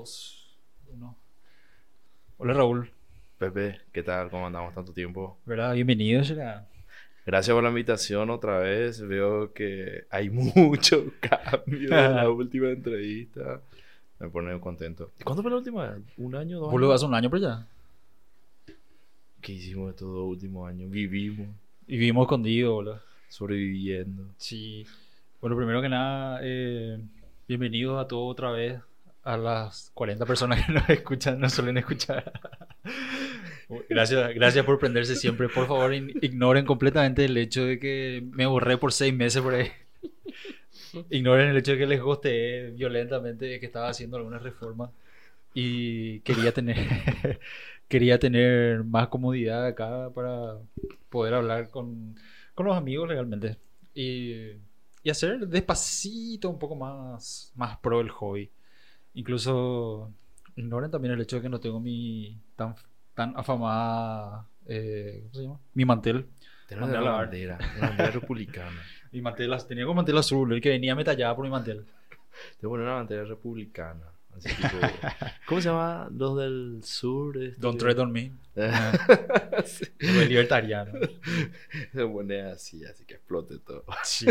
2, 1. Hola Raúl, Pepe, ¿qué tal? ¿Cómo andamos tanto tiempo? ¿verdad? Bienvenido, será. Gracias por la invitación otra vez. Veo que hay mucho cambio en la última entrevista. Me pone contento. ¿Y cuándo fue la última? ¿Un año? ¿Dos años? hace un año por allá. ¿Qué hicimos estos dos últimos años? Vivimos, Y vivimos escondidos, boludo. sobreviviendo. Sí. Bueno, primero que nada, eh, bienvenidos a todos otra vez. A las 40 personas que nos escuchan, nos suelen escuchar. Gracias, gracias por prenderse siempre. Por favor, ignoren completamente el hecho de que me borré por seis meses por ahí. Ignoren el hecho de que les gosteé violentamente que estaba haciendo algunas reformas y quería tener, quería tener más comodidad acá para poder hablar con, con los amigos legalmente y, y hacer despacito un poco más, más pro el hobby. Incluso ignoren también el hecho de que no tengo mi tan, tan afamada, eh, ¿cómo se llama? Mi mantel. A la bandera, la bandera republicana. Mi mantel, tenía como mantel azul, el que venía me tallaba por mi mantel. Te poner una bandera republicana. Así tipo, ¿Cómo se llama los del sur? Esto Don't tread on me. Sí. Como el libertariano. Se pone así, así que explote todo. Sí.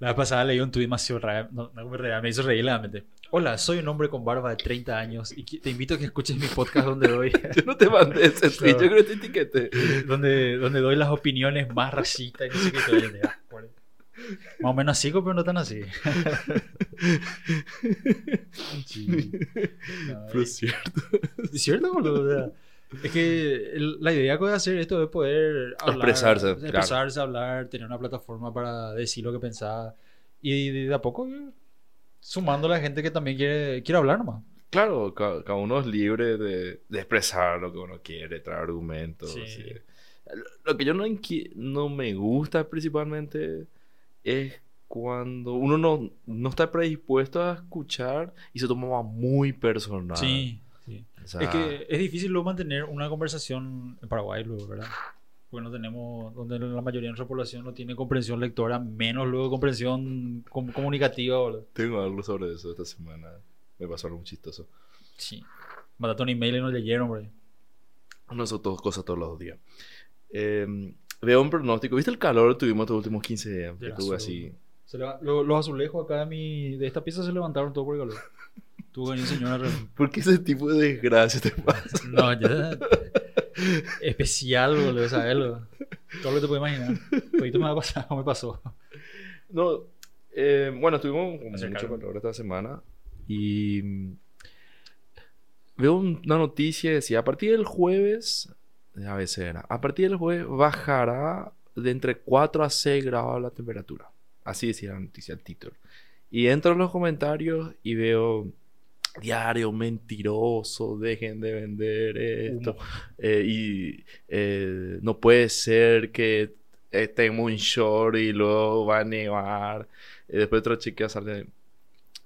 La vez pasada leí un tuit demasiado real, no, no me, hizo reír realmente. Hola, soy un hombre con barba de 30 años y te invito a que escuches mi podcast donde doy, Yo no te mandé ese tweet, No. yo creo que te etiqueté. donde, donde doy las opiniones más racistas y no sé qué. todo. De, "Ah, por- Más o menos así, pero no tan así. Sí. No, Pero es cierto. Es cierto, boludo. o sea, es que el- la idea que voy a hacer esto es poder hablar, Expresarse, claro. expresarse, hablar, tener una plataforma para decir lo que pensaba y de, de a poco sumando a la gente que también quiere, quiere hablar nomás. Claro, ca- cada, uno es libre de, de expresar lo que uno quiere, traer argumentos. Sí. Lo, que yo no, no me gusta principalmente es cuando uno no, no está predispuesto a escuchar y se toma muy personal. Sí, sí. O sea, Es que es difícil luego mantener una conversación en Paraguay, luego, ¿verdad? Porque no tenemos, donde la mayoría de nuestra población no tiene comprensión lectora, menos luego comprensión com- comunicativa, boludo. Tengo algo sobre eso esta semana. Me pasó algo muy chistoso. Sí. Mandaste un email y no leyeron, bro. No son todas cosas todos los días. Eh, veo un pronóstico. ¿Viste el calor que tuvimos estos últimos 15 días? Estuve azul. así. Se leva- lo- los azulejos acá de, mi, de esta pieza se levantaron todo por el calor. Tuvo que venir señora. ¿Por qué ese tipo de desgracia te pasa? No, ya. Especial, boludo, ¿sabes? Lo- Todo lo que te puedes imaginar. Todito me ha pasado, me pasó. No, eh, bueno, estuvimos con mucho calor. esta semana y mm, veo un- una noticia que decía, a partir del jueves, a veces era, a partir del jueves bajará de entre 4 a 6 grados la temperatura. Así decía la noticia, el título. Y entro en los comentarios y veo diario mentiroso, dejen de vender esto. Eh, y eh, no puede ser que estemos en short y luego va a nevar. Y después otra chica sale.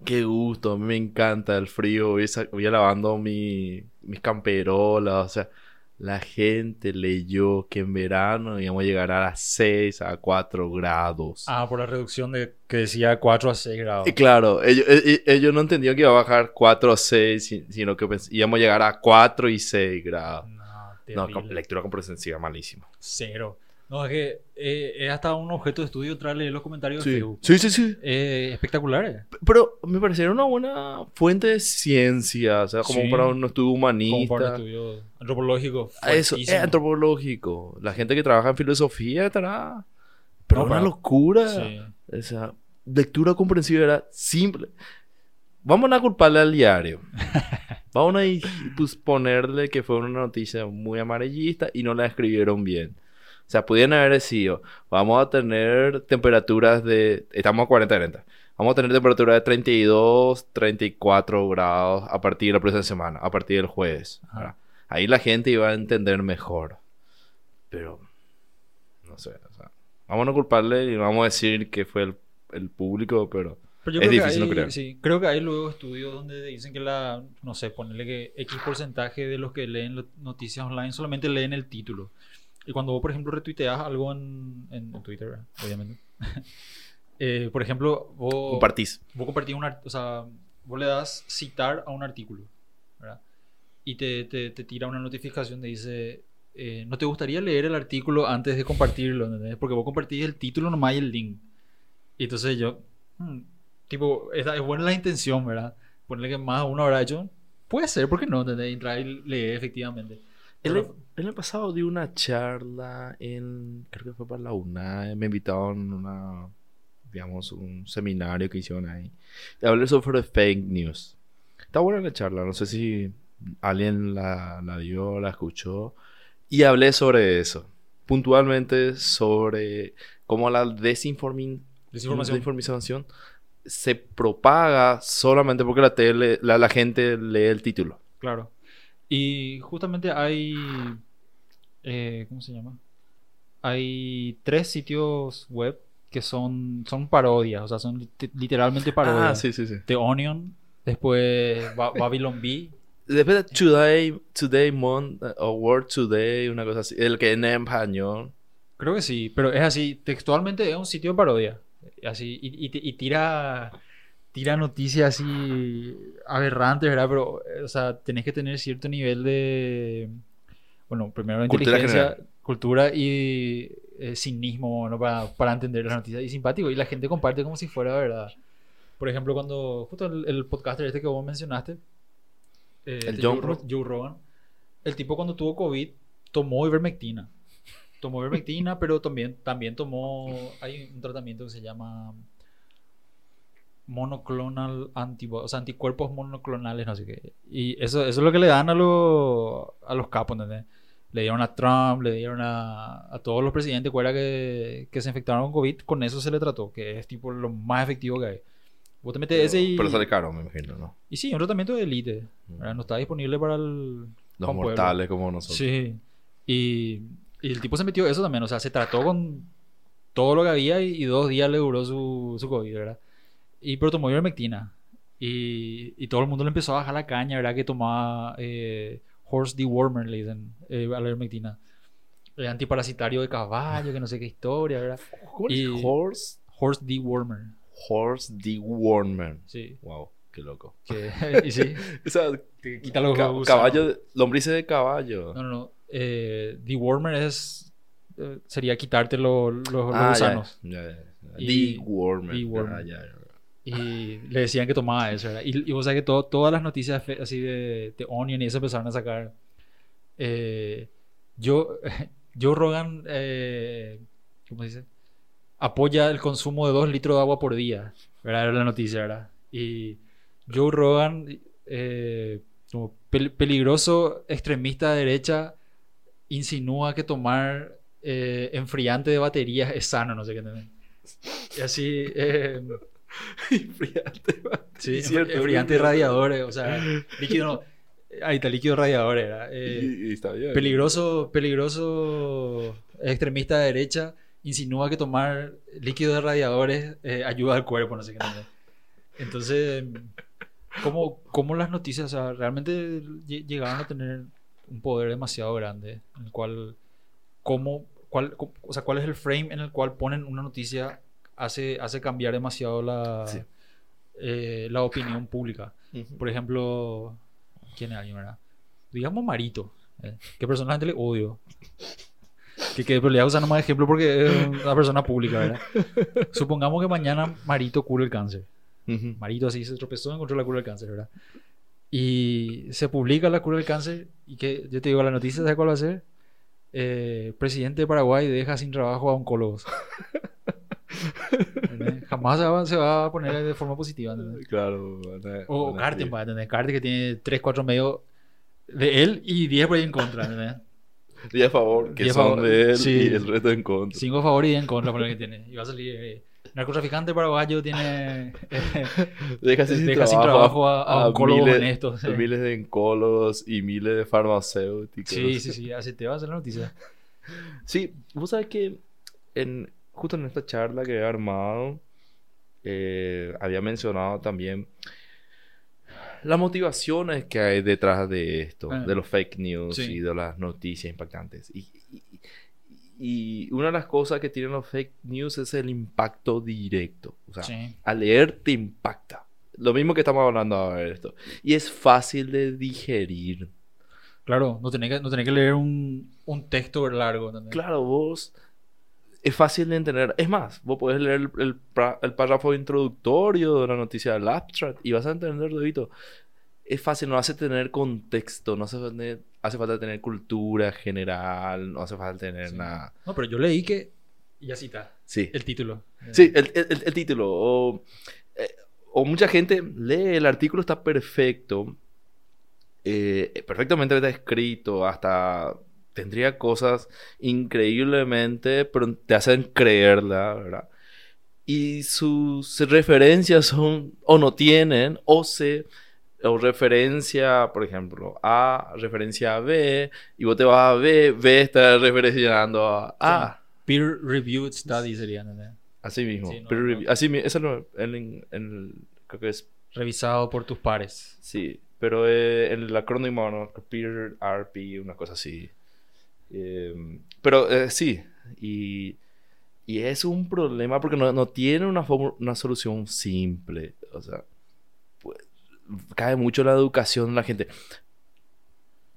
Qué gusto, a mí me encanta el frío. Voy, voy lavando mi, mis camperolas. O sea, la gente leyó que en verano íbamos a llegar a las 6 a 4 grados. Ah, por la reducción de que decía 4 a 6 grados. Y claro, ellos, e- e- ellos no entendían que iba a bajar 4 o 6, si- sino que pens- íbamos a llegar a 4 y 6 grados. No, No, terrible. con- lectura comprensiva malísima. Cero. No, es que eh, es hasta un objeto de estudio leer los comentarios de Sí, Facebook. sí, sí. sí. Eh, espectaculares. Pero me parecieron una buena fuente de ciencia, o sea, como Sí. para un estudio Como para un humanista. estudio antropológico. Ah, Eso, es fuertísimo. antropológico. La gente que trabaja en filosofía estará... Pero No, una locura. Sí. O sea, lectura comprensiva era simple. Vamos a culparle al diario. Vamos a pues, ponerle que fue una noticia muy amarillista y no la escribieron bien. O sea, pudieran haber sido, vamos a tener temperaturas de... Estamos a 40 40. Vamos a tener temperaturas de 32, 34 grados a partir de la próxima semana, a partir del jueves. Ahí la gente iba a entender mejor. Pero, no sé, o sea, vamos a no culparle y vamos a decir que fue el, el público, pero... Pero yo Es creo que difícil no hay- creer. Sí, creo que hay luego estudios donde dicen que la, no sé, ponerle que X porcentaje de los que leen noticias online solamente leen el título. Y cuando vos, por ejemplo, retuiteas algo en, en- en Twitter, obviamente. eh, por ejemplo, vos, Compartís. vos compartís una, o sea, vos le das citar a un artículo, ¿verdad? Y te, te, te tira una notificación que dice, eh, ¿no te gustaría leer el artículo antes de compartirlo? ¿entendés? Porque vos compartís el título nomás y el link. Y entonces yo, hmm, tipo, es, es buena la intención, ¿verdad? Ponerle que más uno habrá hecho, puede ser, ¿por qué no? ¿entendés? Entrar y leer efectivamente. El, año pasado di una charla en, creo que fue para la UNAE, me invitaron a una, digamos, un seminario que hicieron ahí. Y hablé sobre fake news. Está buena la charla, no sé si alguien la, la dio, la escuchó. Y hablé sobre eso, puntualmente sobre cómo la desinformi- Desinformación. desinformación se propaga solamente porque la, tele, la, la gente lee el título. Claro. Y justamente hay. eh, ¿Cómo se llama? Hay tres sitios web que son, son parodias, o sea, son lit- literalmente parodias. Ah, sí, sí, sí. The Onion, después Ba- Babylon Bee. Después de Today, Today Mon, eh, o Word Today, una cosa así. El que en español. Creo que sí, pero es así, textualmente es un sitio de parodia. Así, y, y- y tira, tira noticias así aberrantes, ¿verdad? Pero, eh, o sea, tenés que tener cierto nivel de, bueno, primero Cultura inteligencia, general. cultura y eh, cinismo, ¿no? Para, para entender las noticias. Y simpático, y la gente comparte como si fuera verdad. Por ejemplo, cuando, justo el, el podcaster este que vos mencionaste, eh, El este John Joe, Ro- Joe Rogan, el tipo cuando tuvo COVID tomó ivermectina. Tomó ivermectina, pero también, también tomó. Hay un tratamiento que se llama monoclonal antibodies, o sea, anticuerpos monoclonales, no sé qué. Y eso, eso es lo que le dan a, los a los capos, ¿entendés? Le dieron a Trump, le dieron a, a todos los presidentes que, que se infectaron con COVID, con eso se le trató, que es tipo lo más efectivo que hay. Vos te metes ese y. Pero sale caro, me imagino, ¿no? Y sí, un tratamiento de élite. ¿verdad? No está disponible para el. Los Juan Pueblo. mortales como nosotros. Sí. Y, y el tipo se metió eso también. O sea, se trató con todo lo que había y, y dos días le duró su, su COVID, ¿verdad? Y pero tomó ivermectina. Y, y todo el mundo le empezó a bajar la caña, ¿verdad? Que tomaba eh, horse dewormer, le dicen, eh, a la ivermectina. Eh, antiparasitario de caballo, que no sé qué historia, ¿verdad? ¿Cómo es? Y- Horse, Horse dewormer. horse dewormer. Sí. Wow, qué loco. Que, y sí, O sea, te quita los ca- gusanos. caballo, de- lombrices de caballo. No, no, no. Eh, dewormer es. eh, sería quitarte lo- los- los Ah, ya, gusanos. ya, ya, ya. Y- Dewormer. dewormer. Ah, ya, ya. Y le decían que tomaba eso, ¿verdad? Y, vos sabés que todo- todas las noticias así de, de Onion y eso empezaron a sacar. Eh, yo, Joe Rogan, eh, ¿cómo se dice? Apoya el consumo de dos litros de agua por día, ¿verdad? Era la noticia, ¿verdad? Y Joe Rogan, eh, como pel- peligroso extremista de derecha, insinúa que tomar eh, enfriante de baterías es sano, no sé qué entendés. Y así, Enfriante, va. Sí, cierto, cierto. radiadores, o sea, líquido no. Ahí está, líquido radiador era. eh, Y- y está bien. peligroso, peligroso extremista de derecha insinúa que tomar líquido de radiadores eh, ayuda al cuerpo, no sé qué. Entonces, ¿cómo, cómo las noticias, o sea, realmente lle- llegaron a tener un poder demasiado grande, en el cual, cómo, cuál, o sea, cuál es el frame en el cual ponen una noticia hace, hace cambiar demasiado la, Sí. eh, la opinión pública. Ujú. Por ejemplo, ¿quién es alguien, verdad? Digamos Marito, eh, que personalmente le odio. Que, que pero le a usar nomás de ejemplo porque es una persona pública, ¿verdad? Supongamos que mañana Marito cura el cáncer. Ujú. Marito así se tropezó y encontró la cura del cáncer, ¿verdad? Y se publica la cura del cáncer y que yo te digo, la noticia, ¿sabes cuál va a ser? Eh, presidente de Paraguay deja sin trabajo a oncólogos. Jamás se va, se va a poner de forma positiva. ¿entendés? Claro. a- O a para entender. Carten que tiene 3, 4 medios de él y 10 por ahí en contra. ¿entendés? 10 a favor, que 10 son favor, de él sí. y el resto en contra. 5 a favor y 10 en contra por lo que tiene. Y va a salir. eh, narcotraficante paraguayo tiene. eh, Deja sin, deja sin trabajo a, a oncólogos miles, honestos. sí. miles de oncólogos y miles de farmacéuticos. Sí, sí, sí. Así te va a hacer la noticia. Sí, vos sabés que en, justo en esta charla que he armado, eh, había mencionado también las motivaciones que hay detrás de esto, Ah. de los fake news Sí. y de las noticias impactantes. Y, y- y una de las cosas que tienen los fake news es el impacto directo. O sea, Sí. al leer te impacta. lo mismo que estamos hablando ahora de esto. Y es fácil de digerir. Claro, no tenés que, no tenés que leer un, un texto largo. ¿entendés? Claro, vos es fácil de entender. Es más, vos podés leer el, el, párrafo introductorio de la noticia del abstract y vas a entender todito. Es fácil, no hace tener contexto, no hace, hace falta tener cultura general, no hace falta tener Sí. nada. No, pero yo leí que. Y así está. Sí, El título. sí, el, el- el- el título. O, eh, o mucha gente lee el artículo, está perfecto, eh, perfectamente está escrito, hasta tendría cosas increíblemente, pero te hacen creerla, ¿verdad? Y sus referencias son, o no tienen, o se, o referencia, por ejemplo, A, referencia a B, y vos te vas a B, B está referenciando a A. Peer reviewed study sería. ¿entendés? Así mismo. Sí, no, peer no. Así mismo. Eso no, en, en- creo que es, Revisado por tus pares. sí. Pero eh, en el acrónimo, ¿no? Peer RP, una cosa así. Eh, pero eh, sí. Y, y es un problema porque no, no tiene una, una solución simple. O sea, pues, cae mucho la educación de la gente.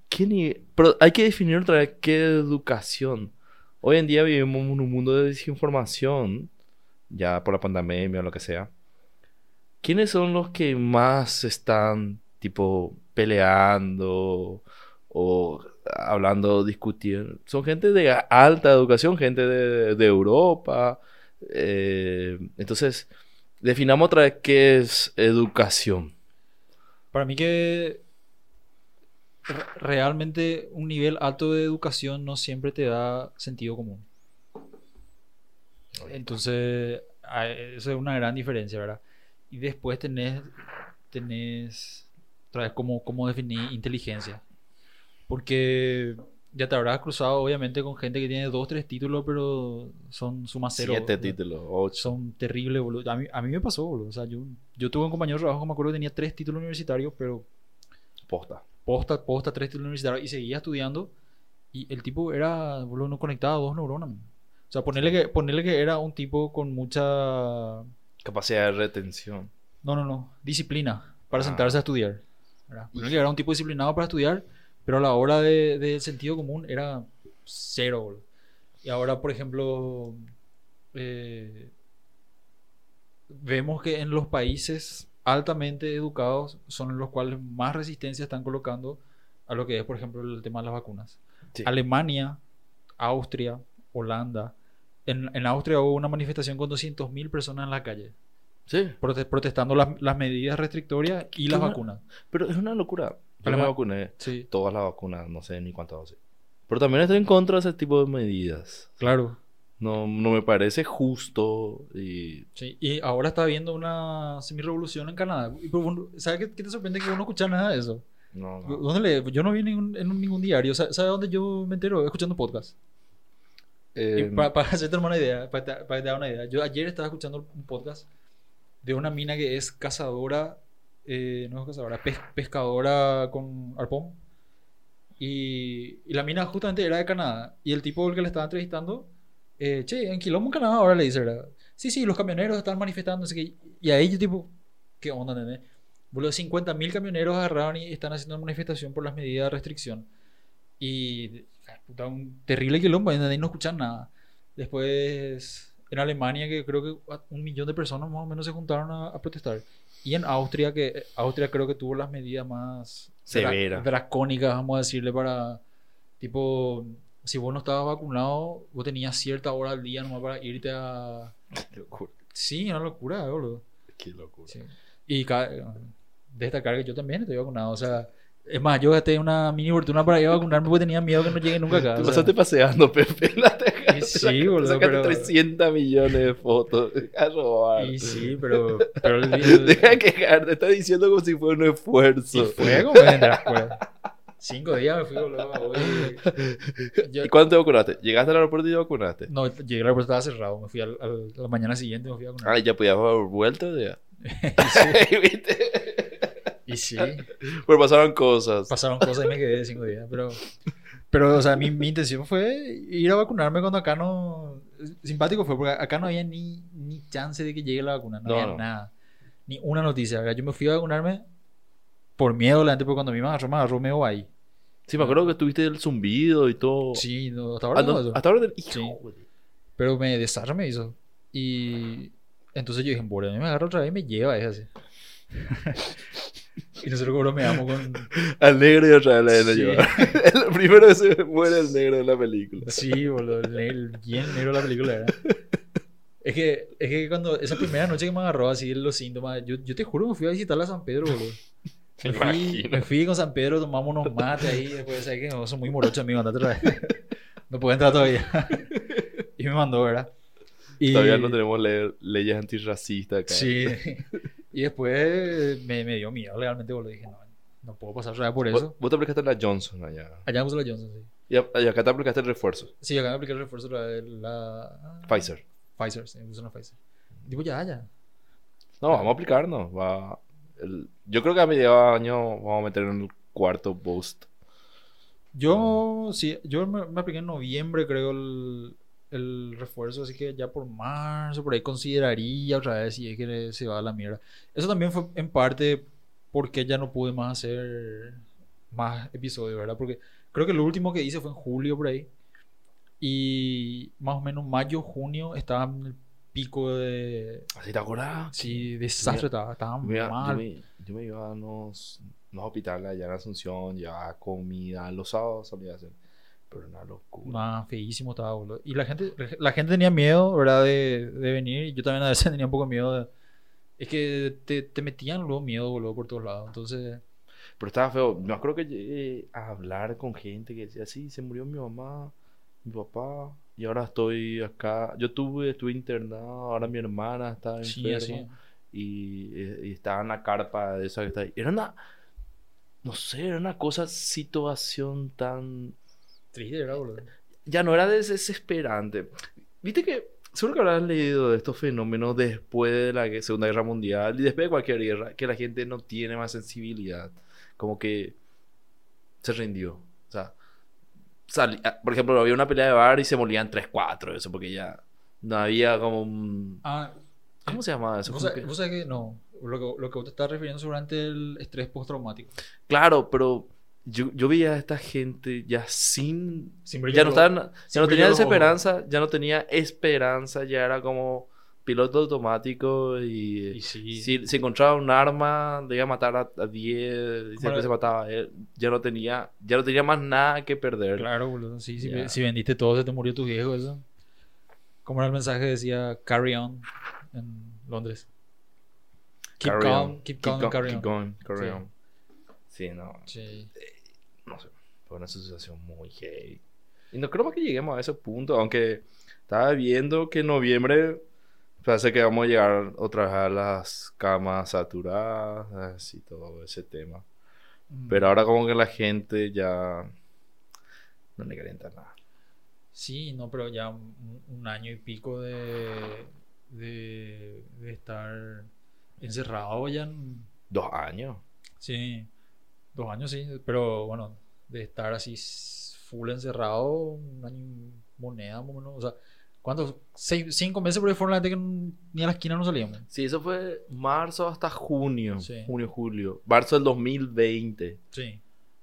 ¿Qué Pero hay que definir otra vez qué educación. Hoy en día vivimos en un mundo de desinformación, ya por la pandemia o lo que sea. ¿Quiénes son los que más están, tipo, peleando o hablando, discutiendo? Son gente de alta educación, gente de, de Europa. eh, entonces, definamos otra vez qué es educación. Para mí que re- realmente un nivel alto de educación no siempre te da sentido común. Entonces, eso es una gran diferencia, ¿verdad? Y después tenés, tenés otra vez cómo, cómo definir inteligencia. Porque ya te habrás cruzado obviamente con gente que tiene dos, tres títulos, pero son suma cero. Siete ¿verdad? títulos, ocho. Son terribles, boludo. A mí, a mí me pasó, boludo. O sea, yo, yo tuve un compañero de trabajo me acuerdo que tenía tres títulos universitarios, pero Posta. posta, posta, tres títulos universitarios y seguía estudiando. Y el tipo era, boludo, no conectaba dos neuronas. man. O sea, ponerle que, ponerle que era un tipo con mucha. Capacidad de retención. No, no, no. Disciplina para Ah. sentarse a estudiar. Ponerle que era un tipo disciplinado para estudiar, pero a la hora de- del sentido común era cero, boludo. Y ahora, por ejemplo, eh, vemos que en los países altamente educados son los cuales más resistencia están colocando a lo que es, por ejemplo, el tema de las vacunas. Sí. Alemania, Austria, Holanda. En, en Austria hubo una manifestación con 200.000 personas en la calle Sí. prote- protestando las, las medidas restrictorias y ¿Qué las una- vacunas. Pero es una locura. Yo me vacuné. Sí, Todas las vacunas, no sé ni cuántas dosis. Pero también estoy en contra de ese tipo de medidas. claro. No, no me parece justo y... Sí. Y ahora está habiendo una semi-revolución en Canadá. ¿Sabes qué, qué te sorprende que uno no escucha nada de eso? No, no. ¿Dónde le- Yo no vi ningún- en ningún diario. ¿Sabes sabe dónde yo me entero? Escuchando podcast. Eh, para, hacerte una idea, para, para que te dar una idea. Yo ayer estaba escuchando un podcast de una mina que es cazadora, eh, no es cazadora, pes- pescadora con arpón. Y, la mina justamente era de Canadá. Y el tipo el que le estaba entrevistando, eh, che, en Quilombo, en Canadá, ahora le dice, ¿verdad? Sí, sí, los camioneros están manifestando, así que... Y ahí yo tipo, ¿qué onda, nene? Boludo, 50.000 camioneros agarraron y están haciendo manifestación por las medidas de restricción. Y puta, un terrible quilombo, ahí no escuchan nada. Después, en Alemania, que creo que un millón de personas más o menos se juntaron a, a protestar. Y en Austria, que Austria creo que tuvo las medidas más dra- Severa. dracónicas, vamos a decirle, para tipo, si vos no estabas vacunado, vos tenías cierta hora al día nomás para irte a... Qué locura. Sí, una locura, boludo. Qué locura. Sí. Y ca- destacar que yo también estoy vacunado, o sea... Es más, yo gasté una mini fortuna para ir a vacunarme porque tenía miedo que no llegue nunca acá. Te o sea. pasaste paseando, Pepe. La te- Y sí, sacaste- boludo, sacaste pero- 300 millones de fotos. A robar. Y sí, pero, pero el, Deja de quejarte. Te está diciendo como si fuera un esfuerzo. y fue como pues. Cinco días me fui, boludo. Yo- ¿Y cuándo te vacunaste? ¿Llegaste al aeropuerto y te vacunaste? no, llegué al aeropuerto, estaba cerrado. Me fui a la mañana siguiente, me fui a vacunar. Ah, ya podías haber vuelto ya. ¿Viste? Y sí, Pero pasaron cosas. pasaron cosas y me quedé cinco días. Pero, pero o sea, mi, mi intención fue ir a vacunarme cuando acá no. Simpático fue, porque acá no había ni, ni chance de que llegue la vacuna. No, No, había no. nada. Ni una noticia, ¿verdad? Yo me fui a vacunarme por miedo, la gente, porque cuando a mí me agarró, me agarró medio ahí. Sí, me acuerdo que tuviste el zumbido y todo. Sí, no, hasta ahora Ah, no, eso. hasta ahora. Hijo, Sí. Pero me desarra me hizo. Y entonces yo dije, bueno, a mí me agarra otra vez y me lleva, es así. y nosotros como me amo con... Al negro y otra vez la Sí. lleva. El primero que se muere el negro de la película. Sí, boludo, el, el bien negro de la película era. Es que, es que cuando esa primera noche que me agarró así los síntomas, yo, yo te juro me fui a visitar a San Pedro, boludo. Me fui, me fui con San Pedro, tomamos unos mates ahí, después sabes que no, son muy morochos amigos, andate otra vez. No puedo entrar todavía. y me mandó, ¿verdad? Y, Todavía no tenemos le- leyes antirracistas acá. Sí. Y después me, me dio miedo legalmente, boludo. Dije, no, no puedo pasar otra vez por eso. vos te aplicaste la Johnson allá. Allá me la Johnson, sí. Y, acá te aplicaste el refuerzo. Sí, acá me apliqué el refuerzo la... Pfizer. Pfizer, sí, me puse una Pfizer. Tipo, ya, ya. No, vamos a aplicarnos. Va, el- yo creo que a mediados de año vamos a meter en el cuarto boost. Yo, sí, yo me, me apliqué en noviembre, creo, el, el refuerzo, así que ya por marzo, por ahí consideraría otra vez si es que se va a la mierda. Eso también fue en parte porque ya no pude más hacer más episodios, ¿verdad? Porque creo que lo último que hice fue en julio por ahí. Y más o menos mayo, junio estaba en el pico de... ¿Así te acordás? Sí, desastre, estaba, estaba Yo me, iba- yo, mal. me, yo me iba a unos, unos hospitales allá en Asunción, llevaba comida, los sábados solía hacer. Pero una locura. Nah, feísimo estaba, boludo. Y la gente, la gente tenía miedo, ¿verdad? De, de venir. Y yo también a veces tenía un poco miedo de... Es que te, te metían luego miedo, boludo, por todos lados. Entonces, Pero estaba feo. Me acuerdo que llegué a hablar con gente que decía, sí, se murió mi mamá, mi papá, y ahora estoy acá. Yo tuve, estuve internado, ahora mi hermana está sí, enferma. así. y, eh, y estaba en la carpa de esa que está ahí. Era una, no sé, era una cosa, situación tan... Triste, ¿verdad, boludo? Ya no era des- desesperante. Viste que, seguro que habrás leído de estos fenómenos después de la Segunda Guerra Mundial y después de cualquier guerra, que la gente no tiene más sensibilidad. Como que se rindió. O sea, sali- ah, por ejemplo, había una pelea de bar y se molían 3-4, eso, porque ya no había como un... Ah, ¿Cómo se llamaba eso? vos Como sabés, que- vos sabés que no. Lo que, lo que vos te estás refiriendo seguramente el estrés postraumático. Claro, pero yo, yo veía a esta gente ya sin... Sin Ya no, estaban, ya no tenía desesperanza, ya no tenía esperanza, ya era como piloto automático y, Y sí. si se encontraba un arma, le iba a matar a, a 10 y siempre se mataba él. Ya no tenía, ya no tenía más nada que perder. Claro, boludo. Sí, si, si vendiste todo, se te murió tu viejo, eso. ¿Cómo era el mensaje? Decía carry on en Londres. Keep Carry calm, on, keep calm, go- and carry keep on. going, carry Sí. on. Sí, no, Sí. no sé, fue una situación muy heavy. Y no creo que lleguemos a ese punto, aunque estaba viendo que en noviembre parece que vamos a llegar otra vez a las camas saturadas y todo ese tema. Mm. Pero ahora como que la gente ya no le calienta nada. Sí, no, pero ya un, un año y pico de, de, de estar encerrado ya. en- Dos años. Sí, dos años sí, pero bueno, de estar así full encerrado, un año y moneda, más o menos. O sea, ¿cuántos? Seis, cinco meses por ahí fueron la gente que ni a la esquina no salíamos. Sí, eso fue marzo hasta junio. Sí. Junio, julio. Marzo del 2020 Sí.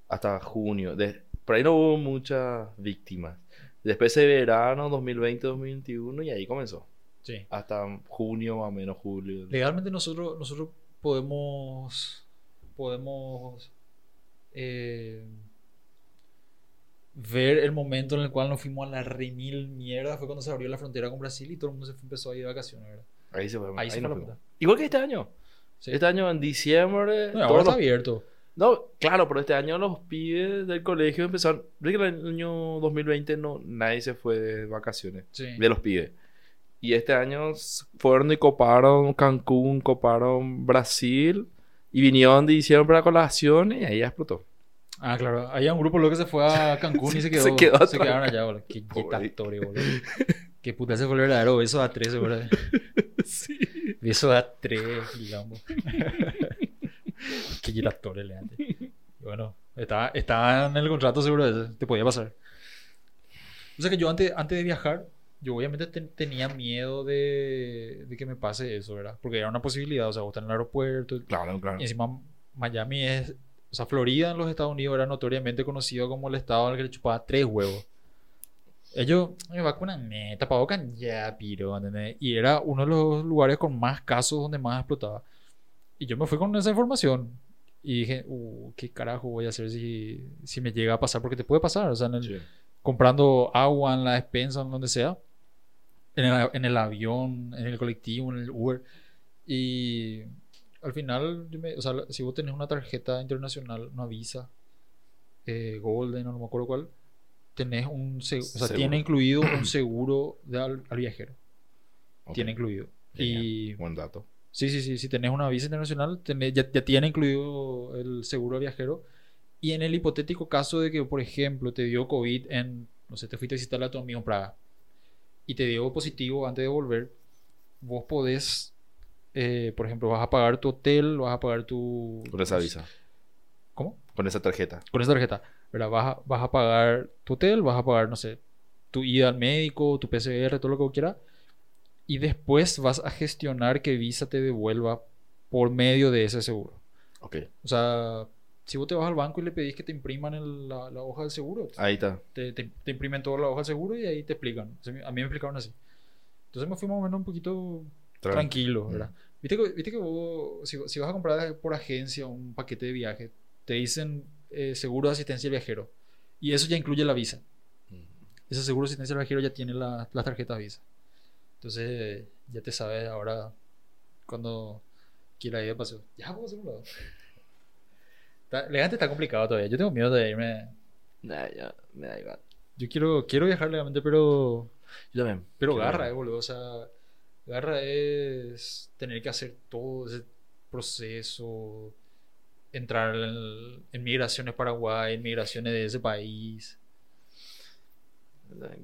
hasta junio. De, por ahí no hubo muchas víctimas. Después de verano 2020-2021 y ahí comenzó. Sí. Hasta junio más o menos, julio. Legalmente nosotros, nosotros podemos, podemos eh, ver el momento en el cual nos fuimos a la remil mierda. Fue cuando se abrió la frontera con Brasil y todo el mundo se fue- empezó a ir de vacaciones, ¿verdad? Ahí se fue. Ahí se nos fue la fuimos. puta. Igual que este año. Sí. Este año en diciembre. No, ahora está los- abierto. No, claro, pero este año los pibes del colegio empezaron. Que el año 2020 no, nadie se fue de vacaciones. Sí. De los pibes. Y este año fueron y coparon Cancún, coparon Brasil. Y vinieron de diciembre para colaciones y ahí explotó. Ah, claro. Había un grupo luego que se fue a Cancún y se quedó. Se quedó atrás. quedaron allá, boludo. Qué dictatorio, boludo. Qué puta ese fue el verdadero beso a tres, boludo. sí. Beso a tres, digamos. Qué giratorio le antes. Y Bueno, estaba, estaba en el contrato seguro de eso. Te podía pasar. O sea que yo antes, antes de viajar, yo obviamente ten- tenía miedo de, de que me pase eso, ¿verdad? Porque era una posibilidad, o sea, vos estás en el aeropuerto, Claro, claro. y encima Miami es, o sea, Florida en los Estados Unidos era notoriamente conocido como el estado al que le chupaba tres huevos. Ellos me vacunan, me tapabocan ya, piro, ¿entendés? Y era uno de los lugares con más casos donde más explotaba. Y yo me fui con esa información. Y dije, uh, ¿qué carajo voy a hacer si, si me llega a pasar? Porque te puede pasar, o sea, en el- Sí. comprando agua en la despensa, en donde sea, en el, en el avión, en el colectivo, en el Uber. Y al final, yo me- o sea, si vos tenés una tarjeta internacional, una Visa, eh, Golden, o no me acuerdo cuál, tenés un seguro, o sea, Seguro. tiene incluido un seguro de al, al viajero. Ok. Tiene incluido. Genial. Y Buen dato. Sí, sí, sí. Si tenés una visa internacional, tenés- ya, ya tiene incluido el seguro de viajero. Y en el hipotético caso de que, por ejemplo, te dio COVID en, no sé, te fuiste a visitar a tu amigo en Praga y te dio positivo antes de volver, vos podés, eh, por ejemplo, vas a pagar tu hotel, vas a pagar tu... Con esa visa. ¿Cómo? Con esa tarjeta. Con esa tarjeta. ¿verdad? Vas a, vas a pagar tu hotel, vas a pagar, no sé, tu ida al médico, tu PCR, todo lo que quieras. Y después vas a gestionar que Visa te devuelva por medio de ese seguro. Ok. O sea, si vos te vas al banco y le pedís que te impriman el- la, la hoja del seguro, Ahí está. te, te- te imprimen toda la hoja del seguro y ahí te explican. O sea, a mí me explicaron así. Entonces me fui más o menos un poquito Tranqui. tranquilo, Mm. ¿verdad? Viste que, viste que vos, si, si vas a comprar por agencia un paquete de viaje, te dicen eh, seguro de asistencia al viajero. Y eso ya incluye la visa. Mm. Ese seguro de asistencia al viajero ya tiene la, la tarjeta Visa. Entonces, ya te sabes ahora cuando quiera ir de paseo. Ya, vamos a hacer un lado. Está, legalmente está complicado todavía. Yo tengo miedo de irme. Nah, ya, me da igual. Yo quiero, quiero viajar legalmente, pero. Yo también. Pero Quiero garra, eh, boludo. O sea, garra es tener que hacer todo ese proceso. Entrar en, en migraciones Paraguay, en migraciones de ese país.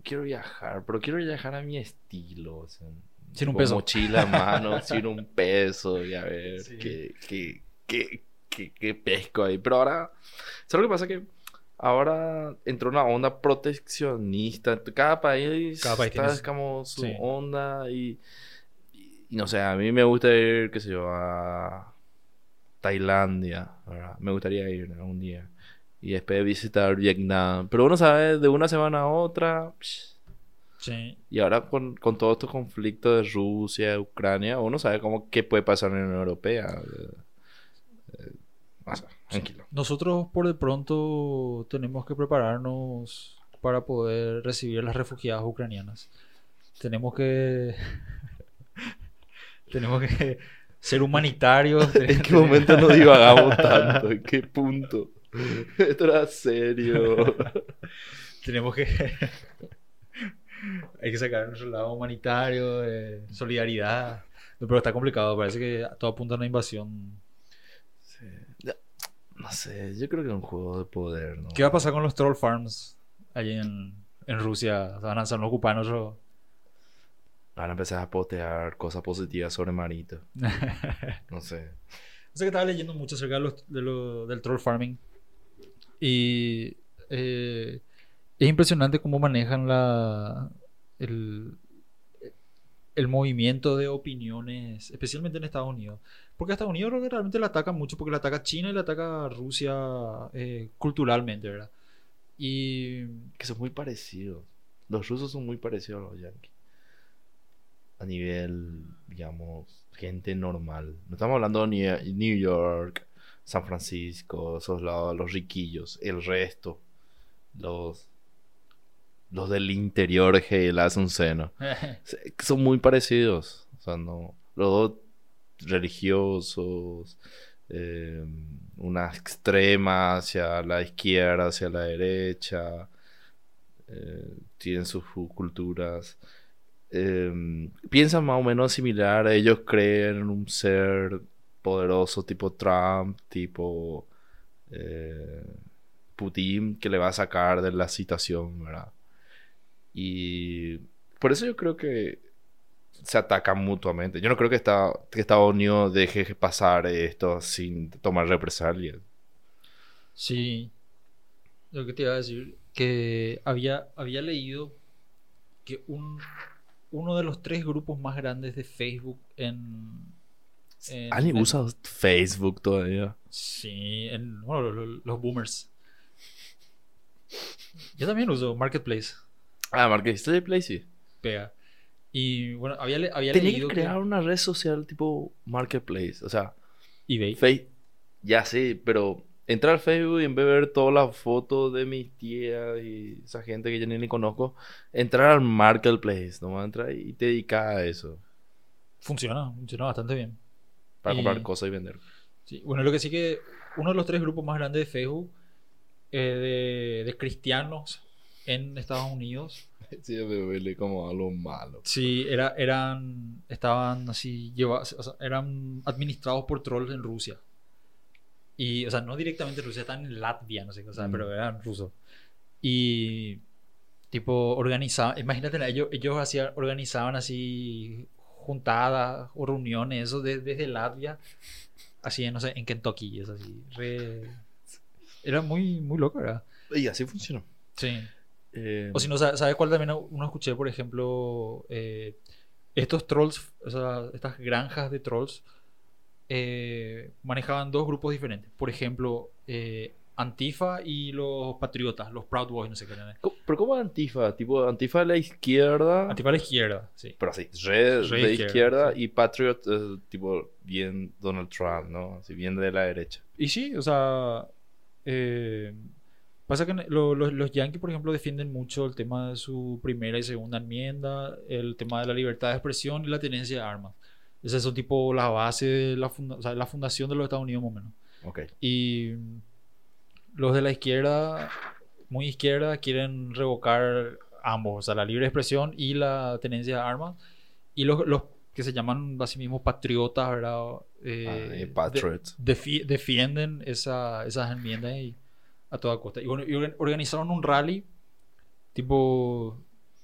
Quiero viajar, pero quiero viajar a mi estilo. o sea, Sin un con peso. Mochila a mano, sin un peso. Y a ver Sí. qué, qué, qué, qué, qué pesco ahí. Pero ahora, ¿sabes lo que pasa? Que ahora entró una onda proteccionista. Cada país, Cada país está como su sí. onda. Y, y, y no sé, a mí me gusta ir, qué sé yo, a Tailandia. ¿verdad? Me gustaría ir algún día. Y después visitar Vietnam. Pero uno sabe de una semana a otra. psh, Sí. y ahora con, con todo estos conflictos de Rusia, Ucrania, uno sabe cómo qué puede pasar en la Unión Europea. Eh, o sea, tranquilo. Nosotros por de pronto tenemos que prepararnos para poder recibir a las refugiadas ucranianas. Tenemos que tenemos que ser humanitarios. ¿En qué momento nos divagamos tanto? ¿En qué punto? Esto era serio. tenemos que hay que sacar nuestro lado humanitario, de solidaridad. Pero está complicado, parece que todo apunta a una invasión. No sé, yo creo que es un juego de poder, ¿no? ¿Qué va a pasar con los troll farms allí en, en Rusia? ¿Se van a, se van a ocupar nuestro- Van a empezar a postear cosas positivas sobre Marito. No sé. O sea que estaba leyendo mucho acerca de los- de lo- del troll farming. Y eh, es impresionante cómo manejan la, el, el movimiento de opiniones, especialmente en Estados Unidos. Porque Estados Unidos creo que realmente le ataca mucho, porque le ataca China y le ataca Rusia eh, culturalmente, ¿verdad? Y Que son muy parecidos. Los rusos son muy parecidos a los yankees. A nivel, digamos, gente normal. No estamos hablando de New York, San Francisco, esos lados, los riquillos. El resto, los, los del interior le hace un seno. Se- Son muy parecidos. O sea, no. Los dos religiosos. eh, una extrema hacia la izquierda, hacia la derecha. eh, tienen sus culturas. eh, piensan más o menos similar. Ellos creen en un ser poderoso tipo Trump, tipo eh, Putin, que le va a sacar de la situación, ¿verdad? Y por eso yo creo que se atacan mutuamente. Yo no creo que, esta- que Estados Unidos deje pasar esto sin tomar represalias. Sí. Lo que te iba a decir, que había, había leído que un, uno de los tres grupos más grandes de Facebook en... en- ¿Alguien en- usa Facebook todavía? Sí, en, bueno, lo- lo- los, boomers. Yo también uso Marketplace, Ah, Marketplace, sí. pega. Y bueno, había, había Tenía leído que crear una red social tipo Marketplace. O sea, eBay. Face... Ya sé, pero entrar al Facebook y en vez de ver todas las fotos de mis tías y esa gente que yo ni, ni conozco, entrar al Marketplace. Nomás entrar y te dedicas a eso. Funciona, funciona bastante bien. Para Y- comprar cosas y vender. Sí, bueno, lo que sí que uno de los tres grupos más grandes de Facebook eh, de, de cristianos en Estados Unidos, Sí, me duele como algo malo. sí, era, eran, estaban así, lleva- o sea, eran administrados por trolls en Rusia. Y, o sea, no directamente en Rusia, están en Latvia, no sé qué, o sea, Mm. pero eran rusos. Y, tipo, organizaban, imagínate, ellos, ellos hacían, organizaban así juntadas o reuniones, eso de- desde Latvia, así, no sé, en Kentucky, es así, re- Era muy, muy loco, ¿verdad? Y así funcionó. Sí. Eh, O si no, ¿sabes cuál también uno escuché, por ejemplo? Eh, estos trolls, o sea, estas granjas de trolls, eh, manejaban dos grupos diferentes. Por ejemplo, eh, Antifa y los patriotas, los Proud Boys, no sé qué. eran. ¿cómo- ¿Pero cómo Antifa? Tipo, Antifa de la izquierda. Antifa a la izquierda, sí. Pero así, re, Re de izquierda, izquierda sí. y Patriot, eh, tipo, bien Donald Trump, ¿no? Así bien de la derecha. Y sí, o sea, eh, pasa que lo- lo- los yankees, por ejemplo, defienden mucho el tema de su primera y segunda enmienda, el tema de la libertad de expresión y la tenencia de armas. Esas son tipo la base de la, funda- o sea, la fundación de los Estados Unidos, más o menos. Ok. Y los de la izquierda, muy izquierda, quieren revocar ambos, o sea, la libre expresión y la tenencia de armas. Y los, los que se llaman así mismo patriotas, ¿verdad? Eh, Ah, de- Patriots. defi- defienden esa- esas enmiendas y- a toda costa. Y, bueno, y organ- organizaron un rally, tipo,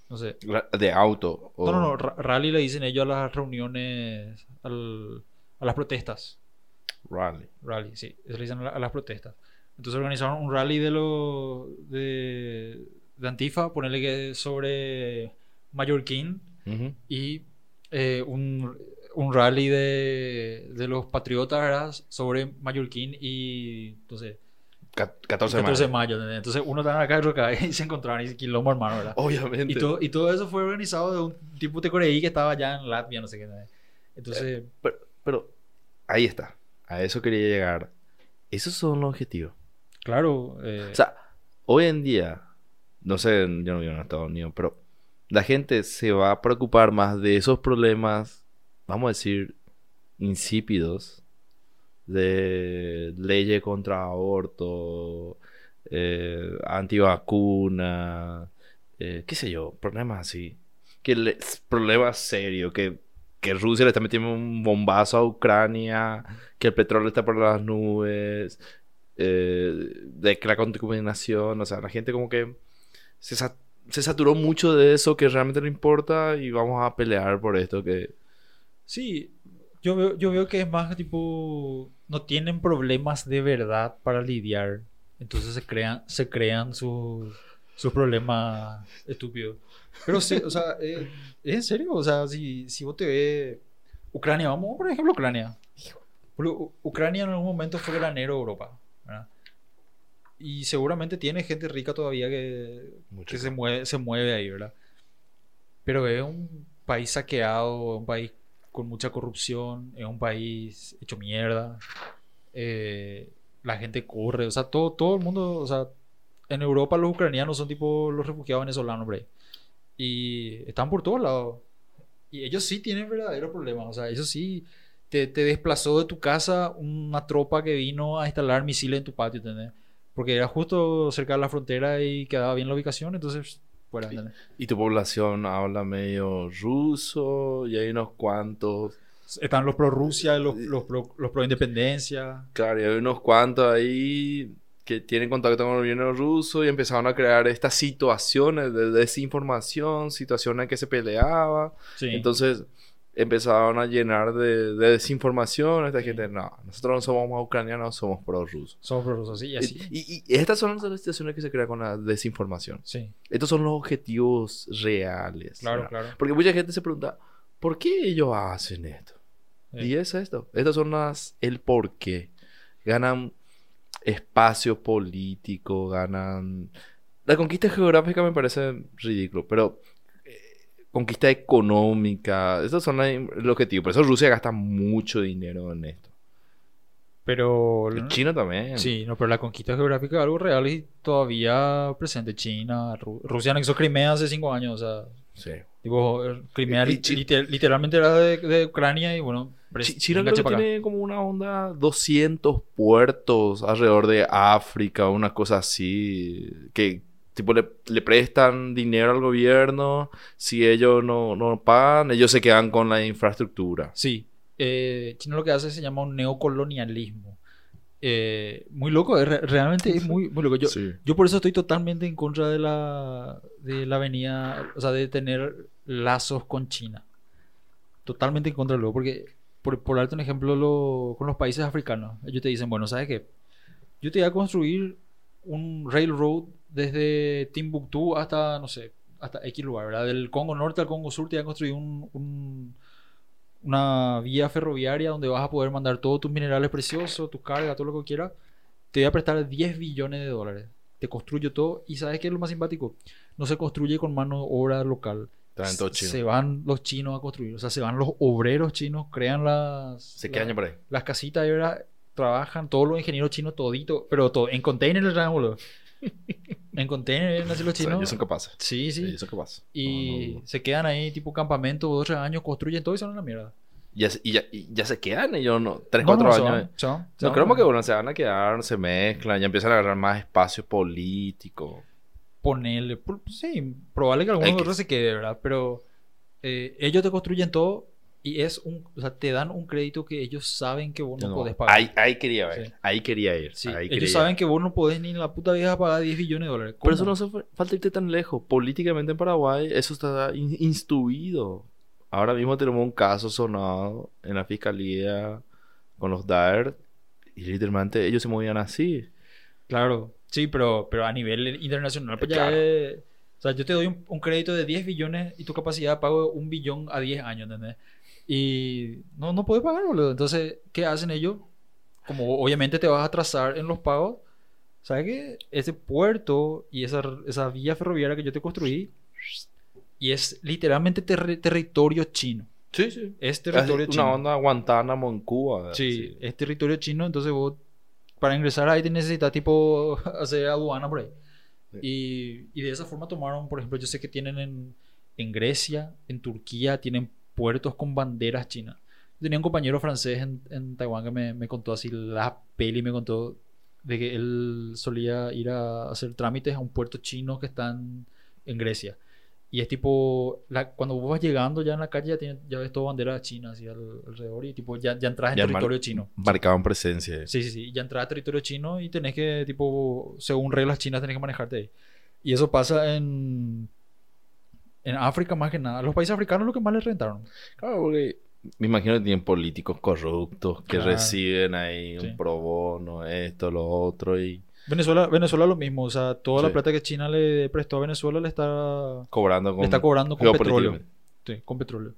no sé. De auto. o- No, no, no, ra- rally le dicen ellos a las reuniones, al- a las protestas. Rally. Rally, sí, eso le dicen a, la- a las protestas. Entonces organizaron un rally de los de, de Antifa, ponerle que sobre Mallorquín Ujú. y eh, un, un rally de, de los patriotas ¿verdad? sobre Mallorquín y entonces 14 de 14 de mayo. mayo. ¿entendés? Entonces uno estaba acá y se encontraron y se quilombo hermano, ¿verdad? Obviamente. Y todo, y todo eso fue organizado de un tipo de Coreí que estaba allá en Latvia, no sé qué. Entonces, Pero, pero ahí está. A eso quería llegar. Esos son los objetivos. claro, eh, O sea, hoy en día, no sé, yo no vivo en Estados Unidos, pero la gente se va a preocupar más de esos problemas, vamos a decir, insípidos, de leyes contra aborto, eh, antivacuna, eh, qué sé yo, problemas así. Que le- problemas serios, que, que Rusia le está metiendo un bombazo a Ucrania, que el petróleo está por las nubes, eh, de que la contaminación, o sea, la gente como que se, se saturó mucho de eso que realmente no importa y vamos a pelear por esto que... Sí, yo veo, yo veo que es más tipo, no tienen problemas de verdad para lidiar. Entonces se crean, se crean sus, sus problemas estúpidos. Pero sí, o sea, eh, es en serio, o sea, si, si vos te ves Ucrania, vamos por ejemplo Ucrania. U- Ucrania en algún momento fue granero de Europa, ¿verdad? Y seguramente tiene gente rica todavía que, Mucho que se mueve, se mueve ahí, ¿verdad? Pero es un país saqueado, un país con mucha corrupción, es un país hecho mierda. eh, la gente corre, o sea, todo, todo el mundo, o sea, en Europa los ucranianos son tipo los refugiados venezolanos, hombre. Y están por todos lados. Y ellos sí tienen verdaderos problemas, o sea, ellos sí te, te desplazó de tu casa una tropa que vino a instalar misiles en tu patio, ¿entendés? Porque era justo cerca de la frontera y quedaba bien la ubicación, entonces, Y tu población habla medio ruso y hay unos cuantos... Están los pro Rusia, los, los pro, los pro independencia. Claro, y hay unos cuantos ahí que tienen contacto con el gobierno ruso y empezaron a crear estas situaciones de desinformación, situaciones en que se peleaba. Sí. Entonces, empezaron a llenar de, de desinformación. Esta gente, no, nosotros no somos ucranianos, somos pro-rusos. Somos pro-rusos, sí, y así. Y, y, estas son las situaciones que se crean con la desinformación. Sí. Estos son los objetivos reales. Claro, claro. Porque mucha gente se pregunta, ¿por qué ellos hacen esto? Sí. Y es esto. Estas son las, el por qué. Ganan espacio político, ganan... La conquista geográfica me parece ridículo, pero conquista económica, esos son la- el objetivo. Por eso Rusia gasta mucho dinero en esto. Pero... El China también. Sí, no, pero la conquista geográfica es algo real y todavía presente. China, Ru- Rusia anexó Crimea hace cinco años, o sea, Sí. tipo, eh, Crimea Y- y li- Chi- liter- literalmente era de, de Ucrania y bueno, China creo que tiene como una onda 200 puertos alrededor de África, una cosa así, que tipo le, le prestan dinero al gobierno, si ellos no, no pagan, ellos se quedan con la infraestructura. Sí, eh, China lo que hace se llama un neocolonialismo. Eh, muy loco, es realmente es muy, muy loco. Yo, Sí. yo por eso estoy totalmente en contra de la, de la avenida, o sea, de tener lazos con China. Totalmente en contra de lo, porque por, por darte un ejemplo lo- con los países africanos, ellos te dicen, bueno, ¿sabes qué? Yo te voy a construir un railroad desde Timbuktu hasta, no sé, hasta X lugar, ¿verdad? Del Congo Norte al Congo Sur te voy a construir un, un- una vía ferroviaria donde vas a poder mandar todos tus minerales preciosos, tus cargas, todo lo que quieras. Te voy a prestar 10 billones de dólares. Te construyo todo. Y ¿sabes qué es lo más simpático? No se construye con mano de obra local. Se van los chinos a construir. O sea, se van los obreros chinos, crean las... Se la- quedan por ahí. las casitas ahora trabajan todos los ingenieros chinos todito, pero todo, en container les traen, boludo. En vienen así los O sea, ellos son capaces. Sí, sí. Ellos son capaces. Y No, no, se quedan ahí tipo campamento dos tres años, construyen todo y son una mierda. Ya, se- y ya, y ya se quedan ellos, ¿no? Tres, No, cuatro años. van, se No van. creo que bueno, se van a quedar, se mezclan, ya empiezan a agarrar más espacio político. Ponerle, sí, probable que alguno de otros se quede, ¿verdad? Pero eh, ellos te construyen todo y es un, o sea, te dan un crédito que ellos saben que vos no, No, podés pagar. ahí, ahí quería ver, Sí. ahí quería ir. Sí, ahí ellos quería saben que vos no podés ni en la puta vida pagar 10 billones de dólares. Por eso no hace fa- falta irte tan lejos. Políticamente en Paraguay eso está in- instruido. Ahora mismo tenemos un caso sonado en la fiscalía con los DAER y literalmente ellos se movían así. Claro, sí, pero, pero a nivel internacional, pues ya es- O sea, yo te doy un, un crédito de 10 billones y tu capacidad de pago es un billón a 10 años, ¿entendés? Y no, no puedes pagar, boludo. Entonces, ¿qué hacen ellos? Como obviamente te vas a atrasar en los pagos, ¿sabes qué? Ese puerto y esa, esa vía ferroviaria que yo te construí, y es literalmente terri- territorio chino. Sí, sí. Es territorio Una chino. onda Guantánamo en Cuba. Sí, es territorio chino, entonces vos para ingresar ahí te necesitas tipo hacer aduana por ahí. Sí. Y, y de esa forma tomaron, por ejemplo, yo sé que tienen en, en Grecia, en Turquía, tienen puertos con banderas chinas. Tenía un compañero francés en, en Taiwán que me, me contó así la peli, me contó de que él solía ir a hacer trámites a un puerto chino que está en, en Grecia. Y es tipo, la- cuando vos vas llegando ya en la calle ya, tiene, ya ves todo banderas chinas así al- alrededor y tipo ya, ya entras en Ya mar- territorio chino. Marcaban presencia. Sí, sí, sí. Ya entras a territorio chino y tenés que, tipo, según reglas chinas, tenés que manejarte ahí. Y eso pasa en. En África más que nada. Los países africanos lo que más les rentaron. Claro, porque me imagino que tienen políticos corruptos que Claro. reciben ahí Sí. un pro bono, esto, lo otro, y Venezuela, Venezuela lo mismo. O sea, toda la plata que China le prestó a Venezuela le está, cobrando con... le está cobrando con petróleo. Sí, con petróleo.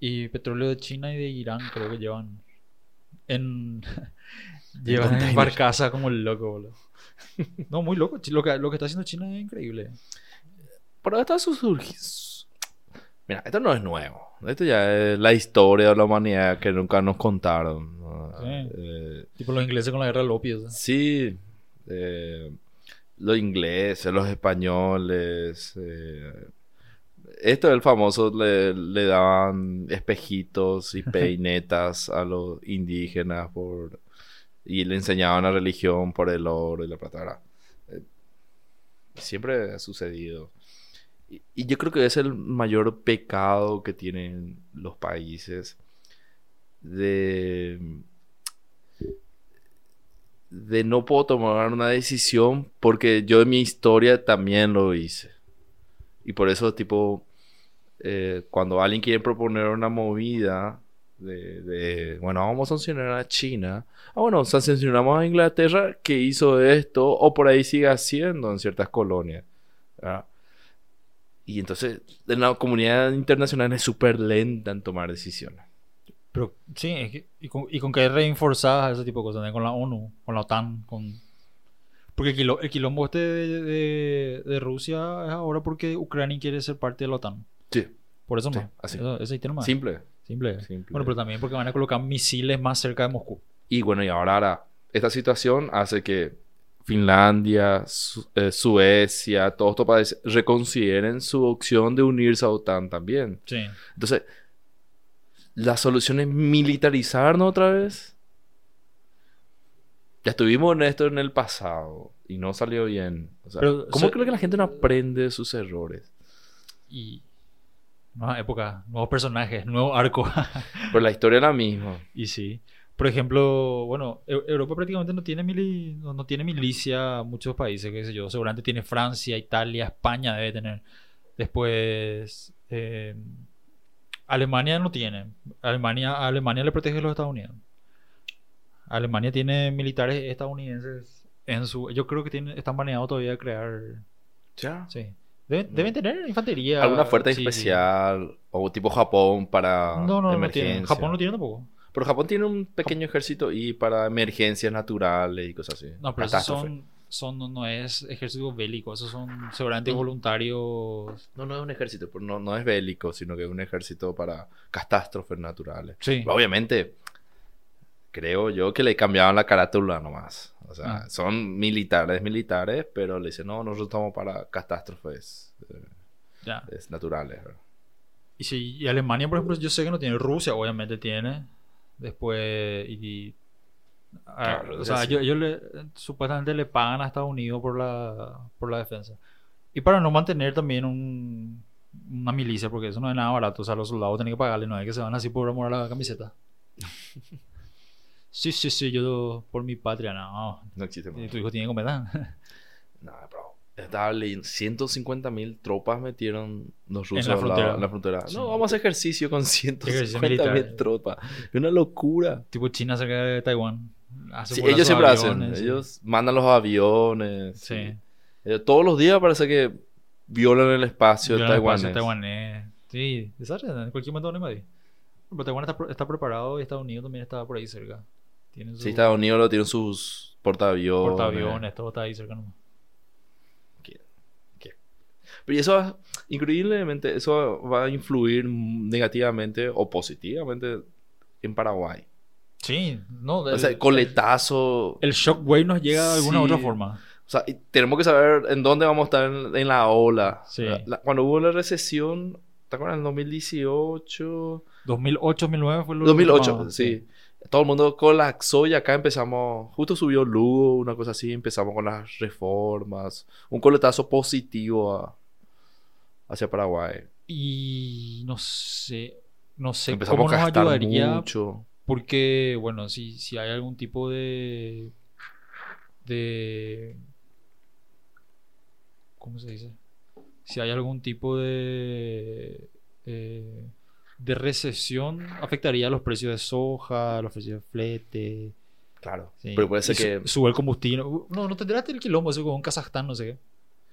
Y petróleo de China y de Irán creo que llevan. En. llevan en barcaza como el loco, boludo. No, muy loco. Lo que, lo que está haciendo China es increíble. Pero esto surgió... Mira, esto no es nuevo. Esto ya es la historia de la humanidad que nunca nos contaron. Eh, Tipo los ingleses con la guerra del opio. sí, eh, los ingleses, los españoles. eh, esto es el famoso, le, le daban espejitos y peinetas a los indígenas por, y le enseñaban la religión por el oro y la plata. Eh, siempre ha sucedido. Y, yo creo que es el mayor pecado que tienen los países de de no puedo tomar una decisión porque yo en mi historia también lo hice. Y por eso, tipo, eh, cuando alguien quiere proponer una movida de, de, bueno, vamos a sancionar a China. Ah, bueno, sancionamos a Inglaterra que hizo esto o por ahí sigue haciendo en ciertas colonias. ¿verdad? Y entonces la comunidad internacional es súper lenta en tomar decisiones. Pero sí, es que- y, con, y con que reforzadas ese tipo de cosas, ¿no? con la ONU, con la OTAN, con... Porque el, quilo- el quilombo este de, de- de Rusia es ahora porque Ucrania quiere ser parte de la OTAN. Sí, Por eso Sí, más. así. Eso- tema. simple. Simple. Simple. Bueno, pero también porque van a colocar misiles más cerca de Moscú. Y bueno, y ahora, ahora, esta situación hace que Finlandia, Su- eh, Suecia, todos estos países reconsideren su opción de unirse a OTAN también. Sí. Entonces, la solución es militarizarnos otra vez. Ya estuvimos en esto en el pasado y no salió bien. O sea, Pero, ¿Cómo se- creo que la gente no aprende de sus errores? Y... Nueva época, nuevos personajes, nuevo arco. Pero la historia es la misma. Y sí. Por ejemplo, bueno, Eu- Europa prácticamente no tiene, mili- no, no tiene milicia muchos países, qué sé yo. Seguramente tiene Francia, Italia, España debe tener. Después, eh, Alemania no tiene. Alemania, a Alemania le protege a los Estados Unidos. Alemania tiene militares estadounidenses en su... Yo creo que tienen, están baneados todavía de crear... ¿Ya? Sí. Deben, deben tener infantería. ¿Alguna fuerza sí, sí. especial? O tipo Japón para No, no, no emergencia. tienen. Japón no tiene tampoco. Pero Japón tiene un pequeño ejército y para emergencias naturales y cosas así. No, pero esos son, son no, no es ejército bélico, esos son seguramente Mm. voluntarios. No, no es un ejército, pero no, no es bélico, sino que es un ejército para catástrofes naturales. Sí. Obviamente, creo yo que le cambiaban la carátula nomás. O sea, Ah. son militares, militares, pero le dicen, no, nosotros estamos para catástrofes eh, es naturales. ¿verdad? Y si y Alemania, por ejemplo, yo sé que no tiene. Rusia, obviamente tiene. Después. Y, ah, Claro, o sea, ellos, ellos le- supuestamente le pagan a Estados Unidos por la, por la defensa. Y para no mantener también un, una milicia, porque eso no es nada barato. O sea, los soldados tienen que pagarle, no es que se van así por amor a la camiseta. Sí, sí, sí, yo por mi patria, no. No existe. Y tu hijo tiene que comer. No, bro. Estaba leyendo, 150 mil tropas metieron los rusos la al lado- frontera. en la frontera. Sí. No, vamos a hacer ejercicio con 150 militar. mil tropas. Es una locura. Tipo China cerca de Taiwán. Sí, ellos siempre hacen. aviones, sí. Ellos mandan los aviones. Sí. Eh, todos los días parece que violan el espacio Violan el taiwanés. espacio taiwanés. Sí, desastre, en cualquier momento van a invadir. Pero Taiwán está, está preparado y Estados Unidos también está por ahí cerca. Tienen Sí, Estados Unidos lo tienen sus portaaviones. portaaviones, todo está ahí cerca nomás. Pero eso, increíblemente, eso va a influir negativamente o positivamente en Paraguay. Sí, no, O el, sea, coletazo. el shockwave nos llega de alguna u otra Sí. forma. O sea, tenemos que saber en dónde vamos a estar en, en la ola. Sí. La- cuando hubo la recesión, ¿te acuerdas? En 2018. 2008, 2009 fue lo 2008, último, sí. Todo el mundo colapsó y acá empezamos, justo subió Lugo, una cosa así, empezamos con las reformas, un coletazo positivo a- hacia Paraguay. Y no sé, no sé empezamos cómo a nos gastar ayudaría mucho. Porque, bueno, si, si hay algún tipo de. de. ¿Cómo se dice? Si hay algún tipo de. eh, de recesión, afectaría los precios de soja, los precios de flete. Claro. sí. Pero puede ser su- que... Sube el combustible. No, no tendrás el quilombo ese con Kazajstán, no sé qué.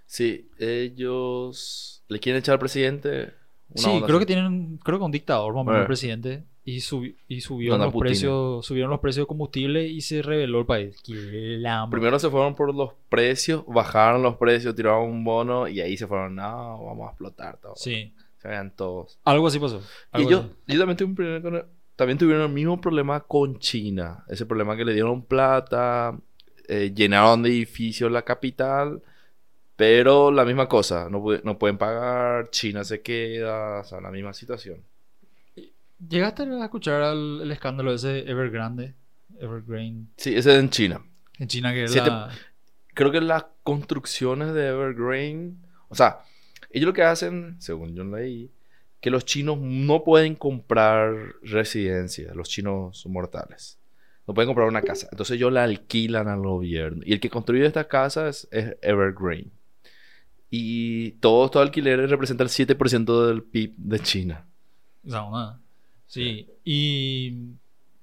Sí, ellos le quieren echar al presidente. una Sí, creo así. que tienen, creo que un dictador, más o menos, Eh. el presidente, y, subi- y subieron Anda los precios, subieron los precios de combustible y se reveló el país. Primero se fueron por los precios, bajaron los precios, tiraron un bono y ahí se fueron, no, vamos a explotar todo. Sí, Se vean todos. algo así pasó. Y yo, así. yo también, tuve un problema con- también tuvieron el mismo problema con China. Ese problema que le dieron plata, eh, llenaron de edificios la capital, pero la misma cosa, no, pu- no pueden pagar, China se queda, o sea, la misma situación. ¿Llegaste a escuchar al- el escándalo ese Evergrande? Evergrande. Sí, ese es en China. En China que es Siete- la... Creo que las construcciones de Evergreen, o sea, ellos lo que hacen, según yo leí, que los chinos no pueden comprar residencias, los chinos mortales. No pueden comprar una casa. Entonces ellos la alquilan al gobierno. Y el que construye esta casa es, es Evergreen. Y todos estos alquileres representan el 7% del PIB de China. O sea, una- Sí, y...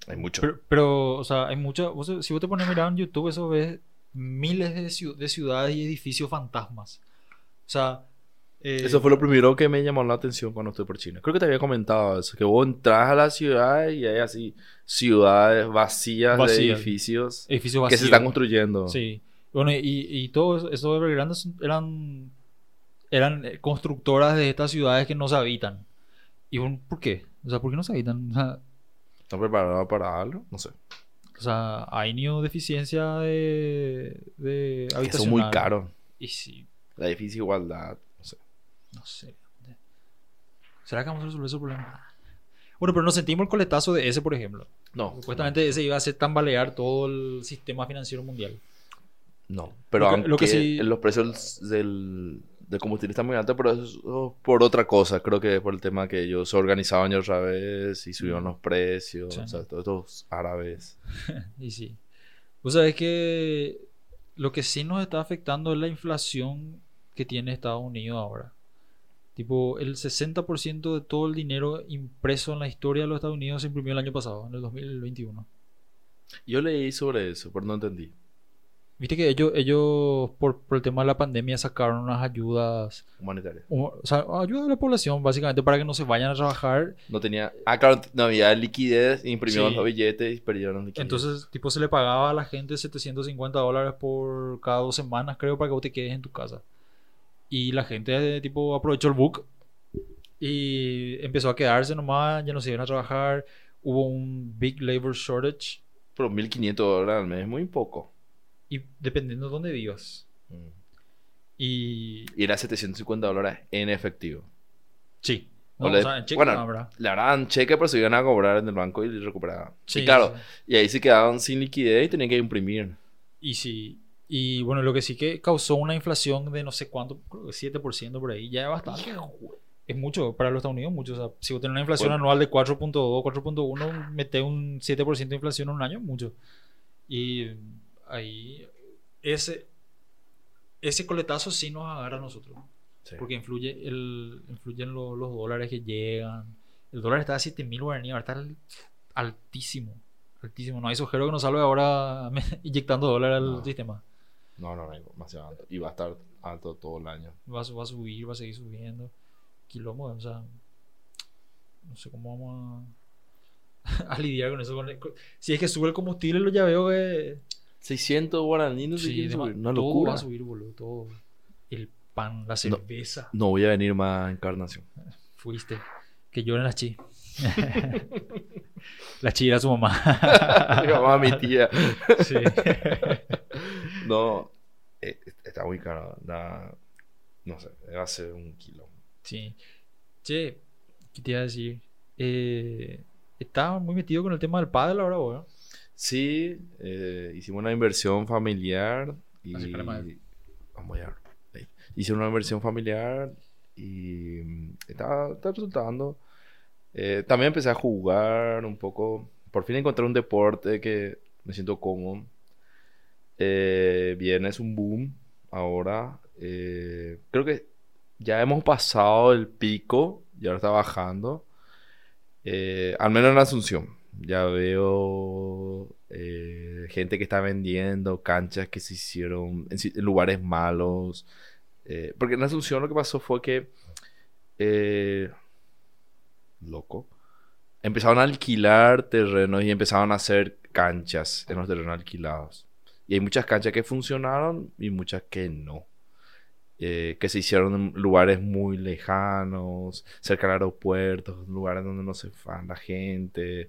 Hay mucho. Pero, pero, o sea, hay muchas... vos- si vos te pones a mirar en YouTube, eso ves miles de, de ciudades y edificios fantasmas. O sea... eh, Eso fue lo primero que me llamó la atención cuando estuve por China. Creo que te había comentado eso, que vos entras a la ciudad y hay así ciudades vacías, de edificios edificios que se vacíos. están construyendo. Sí. Bueno, y, y todo eso, esos Evergrande son- eran, eran eh, constructoras de estas ciudades que no se habitan. ¿Y bueno, por qué? O sea, ¿por qué no se habitan? O sea, ¿Están preparados para algo? No sé. o sea, hay ni deficiencia de, de Que habitacional. son muy caros. Y sí, La difícil igualdad. No sé. no sé. ¿Será que vamos a resolver ese problema? Bueno, pero nos sentimos el coletazo de ese, por ejemplo. No. Supuestamente ese iba a hacer tambalear todo el sistema financiero mundial. No. Pero Lo que- aunque lo que sí- los precios del, del combustible están muy altos, pero eso por otra cosa. Creo que por el tema que ellos se organizaban ya otra vez y subieron los precios. Sí. O sea, todos estos árabes. Y sí. Vos sabés que lo que sí nos está afectando es la inflación que tiene Estados Unidos ahora. Tipo, el 60% de todo el dinero impreso en la historia de los Estados Unidos se imprimió el año pasado, en el 2021. Yo leí sobre eso, pero no entendí. Viste que ellos, ellos por, por el tema de la pandemia, sacaron unas ayudas, Humanitario. o sea, ayuda a la población, básicamente, para que no se vayan a trabajar. No tenía. Ah, claro, no había liquidez, imprimieron Sí. los billetes y perdieron liquidez. Entonces, tipo, se le pagaba a la gente 750 dólares por cada dos semanas, creo, para que vos te quedes en tu casa. Y la gente, tipo, aprovechó el book y empezó a quedarse nomás, ya no se iban a trabajar. Hubo un big labor shortage Pero 1500 dólares al mes es muy poco. Y dependiendo de dónde vivas. Y Y era 750 dólares en efectivo. sí, O no, le- o sea, en cheque bueno. Le daban cheque, pero se iban a cobrar en el banco y recuperaban. Sí, y claro, sí. y ahí se quedaban sin liquidez y tenían que imprimir. Y sí. Y bueno, lo que sí que causó una inflación de no sé cuánto, creo que 7% por ahí, ya es bastante. Es mucho para los Estados Unidos, mucho. O sea, si vos tenés una inflación Bueno. anual de 4.2, 4.1, mete un 7% de inflación en un año, mucho. Y ahí, ese, ese coletazo sí nos agarra a nosotros. Sí. Porque influye el, influyen lo- los dólares que llegan. El dólar está a 7000 guaraníes, está al- altísimo. Altísimo. No hay sojero que nos salve ahora inyectando dólar al No. sistema. No, no, no, demasiado alto. Y va a estar alto todo el año. Va, a su- va a subir, va a seguir subiendo. Quilombo, o sea. No sé cómo vamos a, a lidiar con eso. con el- con- si es que sube el combustible, lo ya veo que. 600 guaraníes no sí. Una todo locura. va a subir, boludo. Todo. El pan, la cerveza. No voy a venir más a encarnación. Fuiste. Que lloren las chi. la chi era su mamá. mi mamá, mi tía. sí. No, eh, está muy caro. da- no sé, va a ser un kilo. Sí. Che, ¿qué te iba a decir? Eh, estaba muy metido con el tema del padre ahora, weón. Sí, eh, hicimos una inversión familiar y Así más. vamos a ahí. Hice una inversión familiar y mm, está, está resultando. Eh, también empecé a jugar un poco. Por fin encontré un deporte que me siento cómodo. Eh, bien, es un boom ahora. Eh, creo que ya hemos pasado el pico y ahora está bajando. Eh, al menos en Asunción. Ya veo eh, gente que está vendiendo canchas que se hicieron en, lugares malos. Eh, porque en Asunción lo que pasó fue que... eh, loco. Empezaron a alquilar terrenos y empezaron a hacer canchas en los terrenos alquilados. Y hay muchas canchas que funcionaron y muchas que no. Que se hicieron en lugares muy lejanos, cerca del aeropuerto, lugares donde no se fan la gente.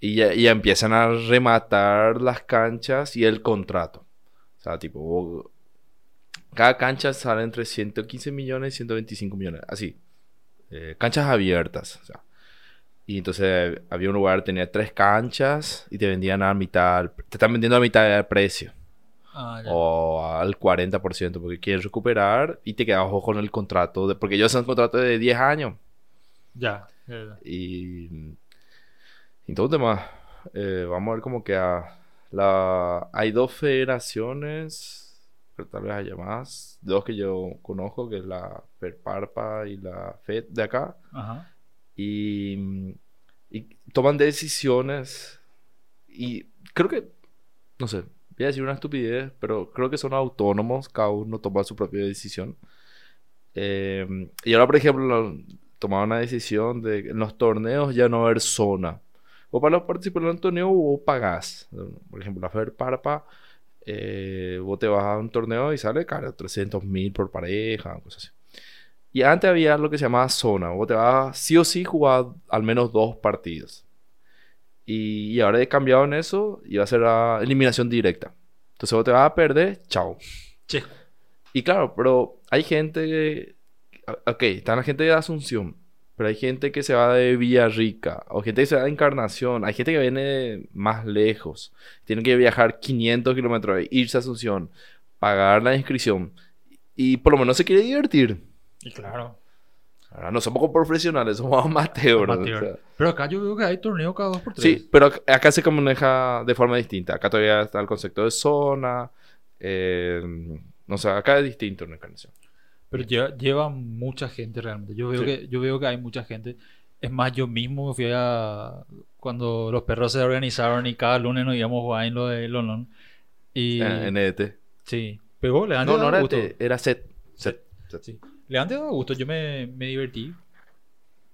Y ya, y ya empiezan a rematar las canchas y el contrato. O sea, tipo, cada cancha sale entre 115 millones y 125 millones. Así. Eh, canchas abiertas. O sea. Y entonces había un lugar, tenía tres canchas y te vendían a mitad, te están vendiendo a mitad del precio Ah, o al 40% porque quieren recuperar y te quedas ojo con el contrato, de, porque ellos hacen contrato de 10 años Ya. ya, ya. y, y todo tema. Eh, vamos a ver cómo queda. La, hay dos federaciones, pero tal vez haya más. Dos que yo conozco, que es la Perparpa y la FED de acá. Ajá. Y, y toman decisiones y creo que, no sé, voy a decir una estupidez, pero creo que son autónomos, cada uno toma su propia decisión. Eh, y ahora, por ejemplo, tomaron una decisión de que en los torneos ya no haber zona. O para los participantes en un torneo vos pagás. Por ejemplo, la Fer Parpa, eh, vos te vas a un torneo y sale caro, 300 mil por pareja, cosas así. Y antes había lo que se llamaba zona. Vos te vas sí o sí jugar al menos dos partidos. Y, y ahora he cambiado en eso y va a ser la eliminación directa. Entonces vos te vas a perder, chao. Che. Y claro, pero hay gente que... Ok, está la gente de Asunción, pero hay gente que se va de Villarrica, o gente que se va de Encarnación, hay gente que viene de más lejos, tiene que viajar 500 kilómetros, irse a Asunción, pagar la inscripción, y por lo menos se quiere divertir. Y claro. Ahora, no somos profesionales, somos amateurs. ¿no? amateur. O sea, Pero acá yo veo que hay torneo cada dos por tres. Sí, pero ac- acá se maneja de forma distinta. Acá todavía está el concepto de zona. eh, no sé, acá es distinto en Encarnación. Pero lleva, lleva mucha gente realmente. Yo veo, Sí. que, yo veo que hay mucha gente. Es más, yo mismo me fui a... Cuando los perros se organizaron y cada lunes nos íbamos a jugar en lo de London. Y... Eh, En EDT. Sí. Pegó, le No, no era gusto. EDT, era set. set. set. Sí. Le daba gusto. Yo me, me divertí.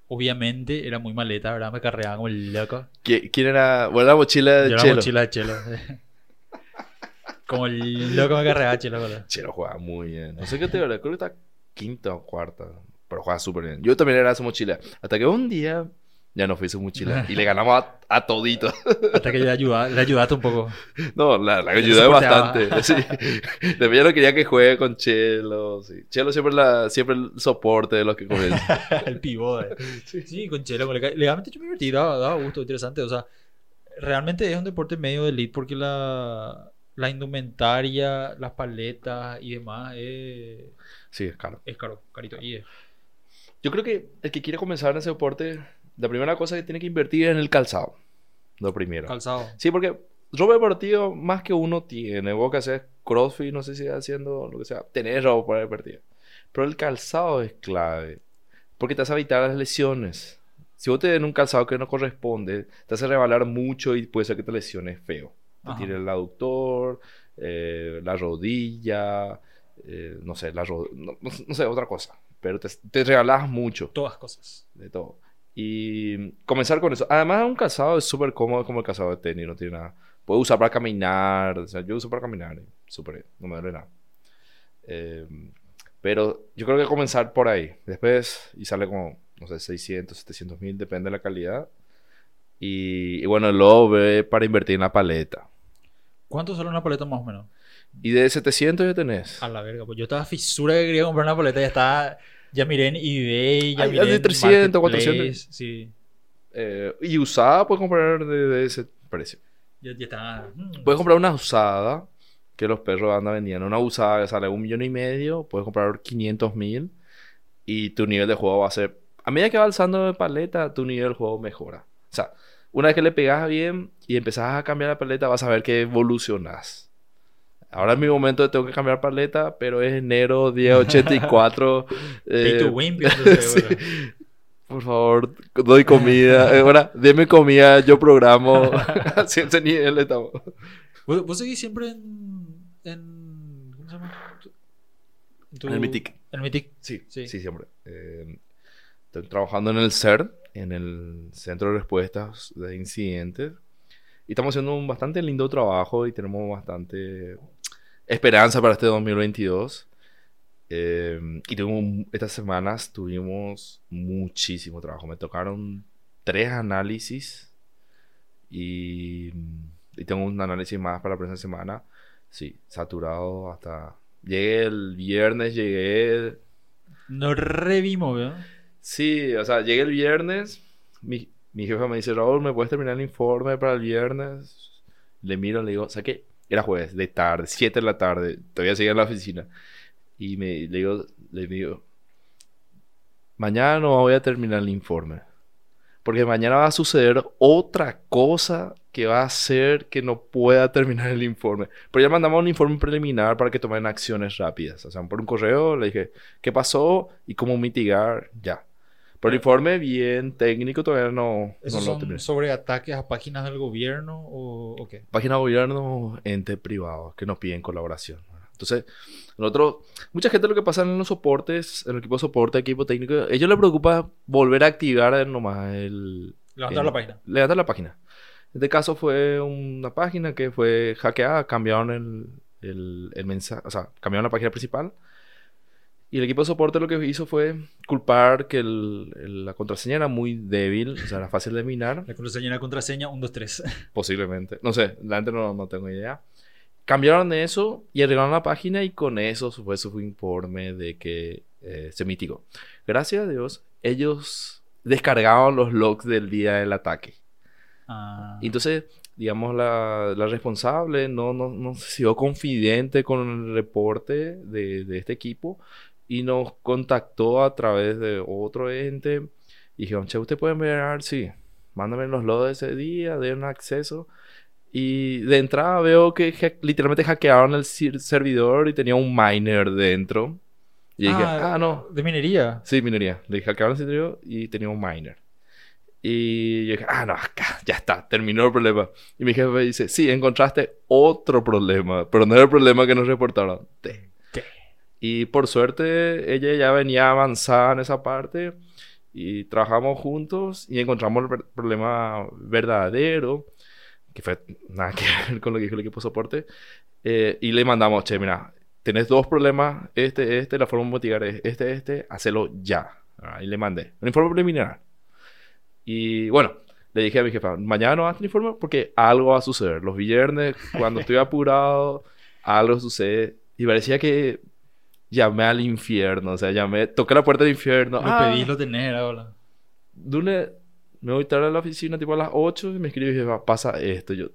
Obviamente era muy maleta, ¿verdad? Me carreaba como el loco. ¿Qui- ¿Quién era? Bueno, la mochila de Yo era Chelo. mochila de chelo. como el loco me carreaba chelo, ¿verdad? Chelo juega muy bien. No sé qué te creo que está quinta o cuarta. Pero juega súper bien. Yo también era su mochila. Hasta que un día ya no fui su mochila. Y le ganamos a, a todito. Hasta que le, ayuda, le ayudaste un poco. No, la, la ayudé bastante. Sí. Después ya no quería que juegue con Chelo. Sí. Chelo siempre, la, siempre el soporte de los que comienzan. el pivote. Sí, con chelo. con legal- Legalmente yo me divertí, daba, daba gusto, interesante. O sea, realmente es un deporte medio de elite porque la, la indumentaria, las paletas y demás es, Sí, es caro. es caro, carito. Y es- Yo creo que el que quiere comenzar en ese deporte, la primera cosa que tiene que invertir es en el calzado. Lo primero. calzado. Sí, porque ropa deportiva más que uno tiene. Vos que haces crossfit, no sé si estás haciendo lo que sea. Tenés ropa para deportiva. Pero el calzado es clave. Porque te hace evitar las lesiones. Si vos te den un calzado que no corresponde, te hace rebalar mucho y puede ser que te lesiones feo. Te tire el aductor, eh, la rodilla, eh, no sé, la no, no- no sé, otra cosa. Pero te, te regalas mucho Todas cosas. de todo. Y comenzar con eso. Además, un calzado es súper cómodo como el calzado de tenis, no tiene nada. Puedo usar para caminar, o sea, yo uso para caminar, eh, súper, no me duele nada. Eh, pero yo creo que comenzar por ahí. Después, y sale como, no sé, 600, 700 mil, depende de la calidad. Y, y bueno, luego ve para invertir en la paleta. ¿Cuánto sale una paleta más o menos? Y de 700 ya tenés. A la verga, pues yo estaba fisura que quería comprar una paleta, ya estaba, ya miré en eBay, ya Hay- miré de en 300, Marketplace, 400. Sí, Eh, y usada puedes comprar de, de ese precio. ya, ya estaba. mm, Puedes comprar una usada que los perros andan vendiendo. Una usada que sale un millón y medio. Puedes comprar 500 mil. Y tu nivel de juego va a ser. A medida que va alzando de paleta, tu nivel de juego mejora. O sea, una vez que le pegas bien y empezás a cambiar la paleta, vas a ver que evolucionas. Ahora es mi momento de tengo que cambiar paleta, pero es enero 1084. Pay eh, to win, pienso, sí. Por favor, doy comida. Eh, ahora, deme comida, yo programo. Así ese nivel estamos. ¿Vos, vos seguís siempre en, en. ¿Cómo se llama? En tu- En el Mythic. En el Mythic. Sí, Sí. sí, siempre. Eh, estoy trabajando en el CERT, en el Centro de Respuestas de Incidentes. Y estamos haciendo un bastante lindo trabajo y tenemos bastante esperanza para este 2022. Eh, y tuvimos, estas semanas tuvimos muchísimo trabajo. Me tocaron tres análisis y, y tengo un análisis más para la próxima semana. Sí, saturado hasta... Llegué el viernes, llegué Nos revimos, ¿verdad? Sí, o sea, llegué el viernes. Mi, mi jefa me dice, Raúl, ¿me puedes terminar el informe para el viernes? Le miro, le digo, que era jueves, de tarde, 7 de la tarde, todavía seguía en la oficina. Y me, le digo, le digo, mañana no voy a terminar el informe. Porque mañana va a suceder otra cosa que va a hacer que no pueda terminar el informe. Pero ya mandamos un informe preliminar para que tomen acciones rápidas. O sea, por un correo le dije qué pasó y cómo mitigar ya. Pero el informe bien técnico todavía no, no ¿Esos lo son terminé. sobre ataques a páginas del gobierno o, o qué? Página de gobierno, entes privados que nos piden colaboración. Entonces, nosotros, mucha gente lo que pasa en los soportes, en el equipo de soporte, equipo técnico, a ellos les preocupa volver a activar nomás el... Levantar el- la página. Levantar la página. En este caso fue una página que fue hackeada, cambiaron el, el, el mensaje, o sea, cambiaron la página principal. Y el equipo de soporte lo que hizo fue culpar que el- el- la contraseña era muy débil, o sea, era fácil de minar. La contraseña era contraseña 1, 2, 3. Posiblemente. No sé, la gente no, no tengo idea. Cambiaron eso y arreglaron la página y con eso fue su informe de que eh, se mitigó. Gracias a Dios, ellos descargaron los logs del día del ataque. Ah, entonces, digamos, la, la responsable no, no, no se sintió confidente con el reporte de, de este equipo y nos contactó a través de otro ente. Y dijeron, che, ¿usted puede ver? Sí, mándame los logs de ese día, den acceso. Y de entrada veo que ha- literalmente hackearon el servidor y tenía un miner dentro. Y dije, ah, no, De minería. Sí, minería. Le hackearon el sitio y tenía un miner. Y yo dije, ah, no, acá, ya está, terminó el problema. Y mi jefe dice, sí, encontraste otro problema, pero no era el problema que nos reportaron. Te. Y por suerte, ella ya venía avanzada en esa parte y trabajamos juntos y encontramos el problema verdadero, que fue nada que ver con lo que dijo el equipo de soporte. Eh, y le mandamos, che, mira, tenés dos problemas, este, este, la forma de mitigar es este, este, hacelo ya. Ah, Y le mandé un informe preliminar. Y bueno, le dije a mi jefa, mañana no hagas el informe porque algo va a suceder. Los viernes, cuando estoy apurado, algo sucede. Y parecía que llamé al infierno, o sea, llamé, toqué la puerta del infierno. Lo Ah, pedís, lo tenés ahora. Dune, me voy tarde a la oficina, tipo a las 8, y me escribe y jefa, pasa esto. Yo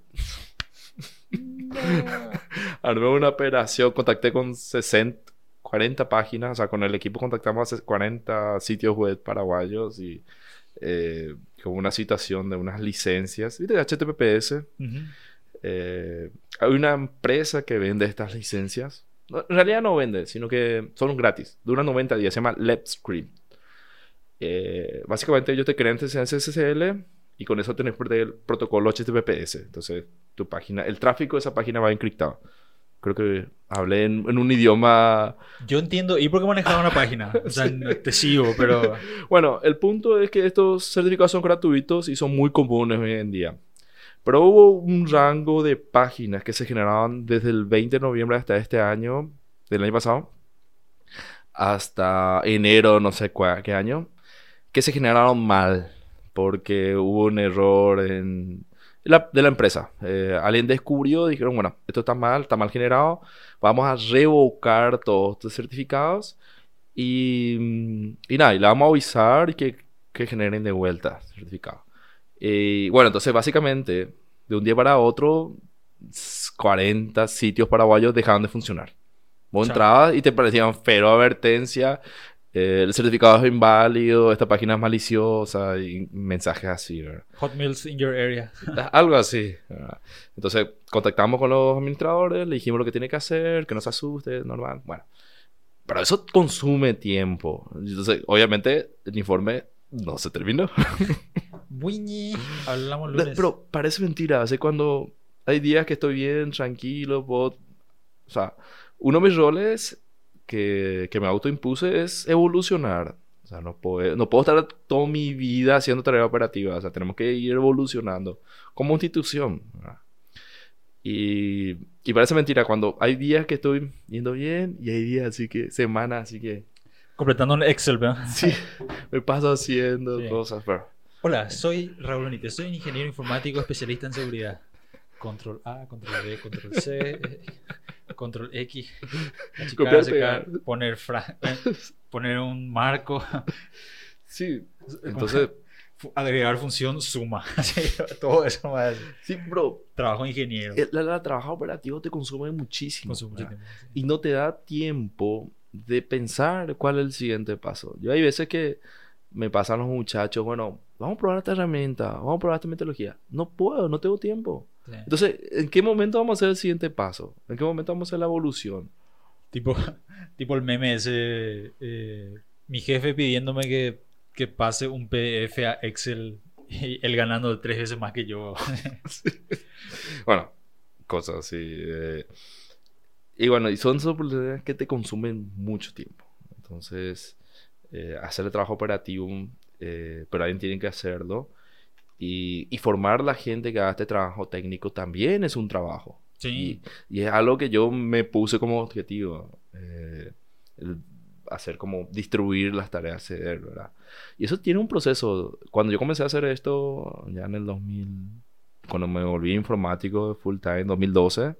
armé una operación, contacté con 60, 40 páginas, o sea, con el equipo contactamos a 40 sitios web paraguayos y eh, con una citación de unas licencias, ¿viste? HTTPS. Ujú. Eh, hay una empresa que vende estas licencias. En realidad no vende, sino que son gratis. Duran 90 días. Se llama LepScript. Eh, básicamente ellos te crean SSL y con eso tenés el protocolo HTTPS. Entonces, tu página, el tráfico de esa página va encriptado. Creo que hablé en, en un idioma... Yo entiendo. ¿Y por qué manejaba una página? O sea, no te sigo, pero. Bueno, el punto es que estos certificados son gratuitos y son muy comunes hoy en día. Pero hubo un rango de páginas que se generaban desde el 20 de noviembre hasta este año, del año pasado, hasta enero, no sé qué año, que se generaron mal porque hubo un error de la empresa. Eh, alguien descubrió, dijeron, bueno, esto está mal, está mal generado, vamos a revocar todos estos certificados y, y nada, y le vamos a avisar que, que generen de vuelta certificado. Y bueno, entonces básicamente, de un día para otro, s- 40 sitios paraguayos dejaron de funcionar. Vos Chao. entrabas y te parecían fero advertencia, eh, el certificado es inválido, esta página es maliciosa y mensajes así, ¿verdad? Hot Meals in your area. Algo así. ¿verdad? Entonces, contactamos con los administradores, le dijimos lo que tiene que hacer, que no se asuste, normal. Bueno, pero eso consume tiempo. Entonces, obviamente, el informe no se terminó. Buñi. Hablamos lunes. Pero parece mentira. Hace cuando hay días que estoy bien, tranquilo, puedo... O sea, uno de mis roles que, que me autoimpuse es evolucionar. O sea, no puedo, no puedo estar toda mi vida haciendo tarea operativa. O sea, tenemos que ir evolucionando como institución. Y, y parece mentira cuando hay días que estoy yendo bien y hay días así que, semanas así que, Completando un Excel, ¿verdad? sí, me paso haciendo Sí. cosas, pero... Hola, soy Raúl Benítez. Soy ingeniero informático especialista en seguridad. Control A, control B, control C, eh, control X. achicar, sacar, pegar. poner, fra- eh, poner un marco. Sí, entonces... Agregar función suma. Todo eso decir. Sí, bro, Trabajo ingeniero. el, el- el trabajo operativo te consume muchísimo. Consumo mucho tiempo, sí. Y no te da tiempo de pensar cuál es el siguiente paso. Yo hay veces que me pasan los muchachos, bueno, vamos a probar esta herramienta, vamos a probar esta metodología. No puedo, no tengo tiempo. Sí. Entonces, ¿en qué momento vamos a hacer el siguiente paso? ¿En qué momento vamos a hacer la evolución? Tipo, tipo el meme ese, eh, mi jefe pidiéndome que, que pase un PDF a Excel y él ganando tres veces más que yo. Bueno, cosas así. eh, y bueno, y son oportunidades que te consumen mucho tiempo. Entonces, eh, hacer el trabajo operativo, eh, pero alguien tiene que hacerlo. Y, y formar la gente que haga este trabajo técnico también es un trabajo. Sí, Y, y es algo que yo me puse como objetivo. eh, el hacer como distribuir las tareas, ceder, ¿verdad? Y eso tiene un proceso. Cuando yo comencé a hacer esto, ya en el 2000, cuando me volví informático full time, 2012,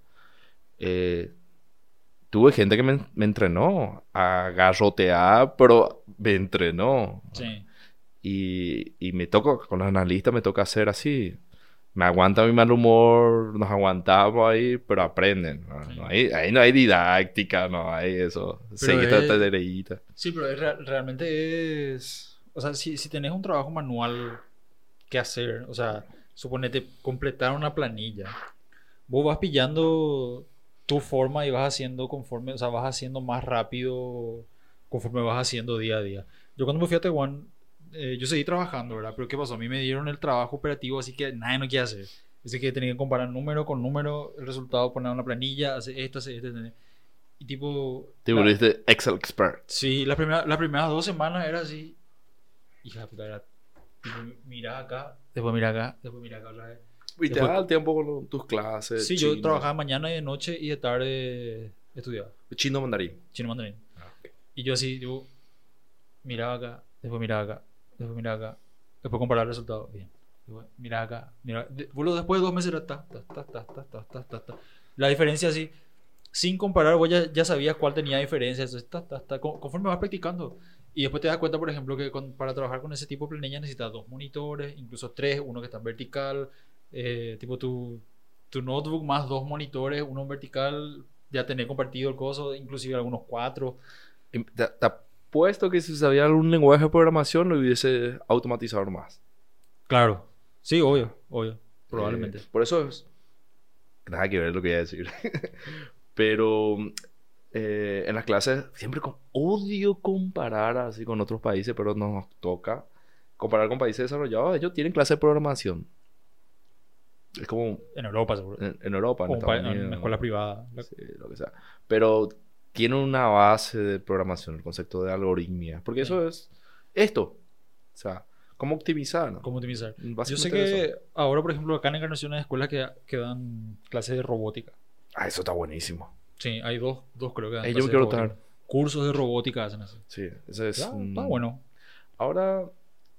eh, tuve gente que me, me entrenó a garrotear, pero me entrenó. sí. Y, y me toca, con los analistas me toca hacer así. Me aguanta mi mal humor, nos aguantamos ahí, pero aprenden. ¿no? Sí. No hay, ahí no hay didáctica, no hay eso. Seguir esta es- tareita. Sí, pero es rea- realmente es... O sea, si, si tenés un trabajo manual que hacer, o sea, suponete completar una planilla, vos vas pillando tu forma y vas haciendo conforme, o sea, vas haciendo más rápido conforme vas haciendo día a día. Yo cuando me fui a Taiwán, eh, yo seguí trabajando, ¿verdad? Pero ¿qué pasó? A mí me dieron el trabajo operativo, así que nadie no quiere hacer. Así que tenía que comparar número con número, el resultado, poner en una planilla, hacer esto, hacer esto. Y tipo... Te volviste Excel expert. Sí, la primera, las primeras dos semanas era así. Hija de puta, era. tipo, Mira acá, después mira acá, después mira acá otra vez. Y te Después- da el tiempo con tus clases. Sí, yo chino. trabajaba mañana y de noche y de tarde estudiaba. Chino mandarín. Chino mandarín. Ah, ok. Y yo así, yo miraba acá, después miraba acá, después miraba acá, después comparar el resultado. Bien. Mira acá, mira. boludo, después de dos meses era ta, ta, ta, ta, ta, ta, ta, ta, ta. La diferencia así, sin comparar, vos ya, ya sabías cuál tenía diferencia. Entonces, ta, ta, ta, con- conforme vas practicando. Y después te das cuenta, por ejemplo, que con- para trabajar con ese tipo de planilla necesitas dos monitores, incluso tres, uno que está en vertical, eh, tipo tu, tu notebook más dos monitores, uno en vertical, ya tener compartido el coso, inclusive algunos cuatro. Te, te apuesto que si sabía algún lenguaje de programación lo hubiese automatizado más. Claro. Sí, obvio, obvio. Probablemente. Eh, por eso es. Nada que ver lo que iba a decir. Pero eh, en las clases siempre con odio comparar así con otros países, pero nos toca comparar con países desarrollados. Ellos tienen clase de programación. Es como en Europa, seguro. en, en Europa, en en, Estados en Unidos, escuelas privadas. sí, lo que sea. Pero tiene una base de programación, el concepto de algoritmia. Porque eso es esto. O sea, cómo optimizar. ¿no? ¿Cómo optimizar? Yo sé eso. que ahora, por ejemplo, acá en Encarnación hay escuelas que, que dan clases de robótica. Ah, eso está buenísimo. Sí, hay dos, dos creo que dan Ahí yo quiero estar. Cursos de robótica hacen así. Sí, ese es. Está, un- está bueno. Ahora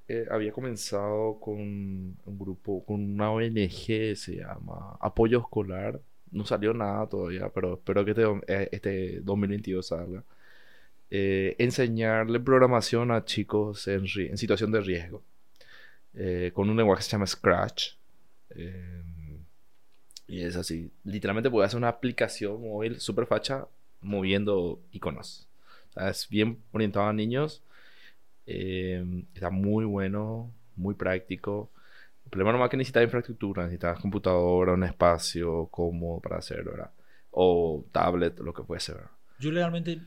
eh, había comenzado con un grupo, con una ONG, se llama Apoyo Escolar. No salió nada todavía, pero espero que este, eh, este 2022 salga. Eh, enseñarle programación a chicos en, en situación de riesgo. Eh, con un lenguaje que se llama Scratch. Y es así. Literalmente puedes hacer una aplicación móvil super facha moviendo iconos. Es bien orientado a niños. Está muy bueno, muy práctico. Problema nomás es que necesitas infraestructura, necesitas computadora, un espacio cómodo para hacerlo, ¿verdad? O tablet, lo que puede ser. ¿verdad? Yo realmente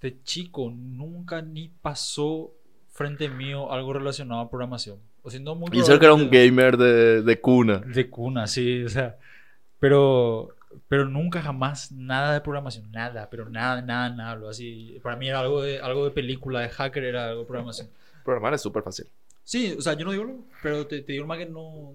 de chico nunca ni pasó frente mío algo relacionado a programación. O sea, no muy Y eso que era un gamer de, de cuna. De cuna, sí, o sea, pero, pero nunca jamás nada de programación, nada, pero nada, nada, nada, algo así. Para mí era algo de, algo de película, de hacker, era algo de programación. Programar es súper fácil. Sí, o sea, yo no digo, lo- pero te, te digo más que no,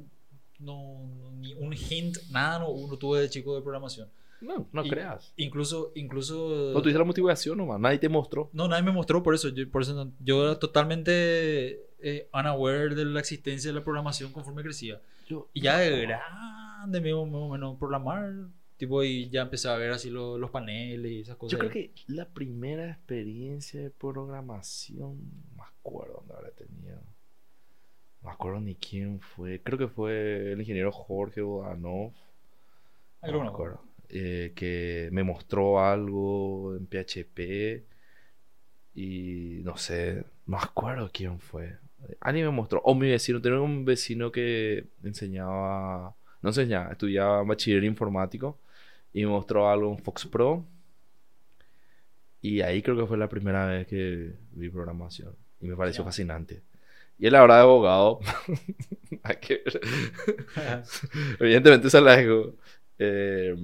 no, ni un hint, nada, no, no tuve de chico de programación. No, no Y- creas. Incluso, incluso... No tuviste la motivación nomás, nadie te mostró. No, nadie me mostró por eso. Yo, por eso no- yo era totalmente eh, unaware de la existencia de la programación conforme crecía. Yo, Y ya de grande, me más o menos programar. Tipo, y ya empecé a ver así lo- los paneles y esas cosas. Yo creo que la primera experiencia de programación, me acuerdo dónde habrá tenido. No me acuerdo ni quién fue. Creo que fue el ingeniero Jorge Bodanov. No me acuerdo. Eh, que me mostró algo en PHP y no sé, no me acuerdo quién fue. Alguien me mostró. O mi vecino, tenía un vecino que enseñaba, no enseñaba, estudiaba bachiller informático y me mostró algo en Fox Pro. Y ahí creo que fue la primera vez que vi programación. Y me pareció fascinante. Y él ahora de abogado. Hay que ver. Evidentemente se la. Eh,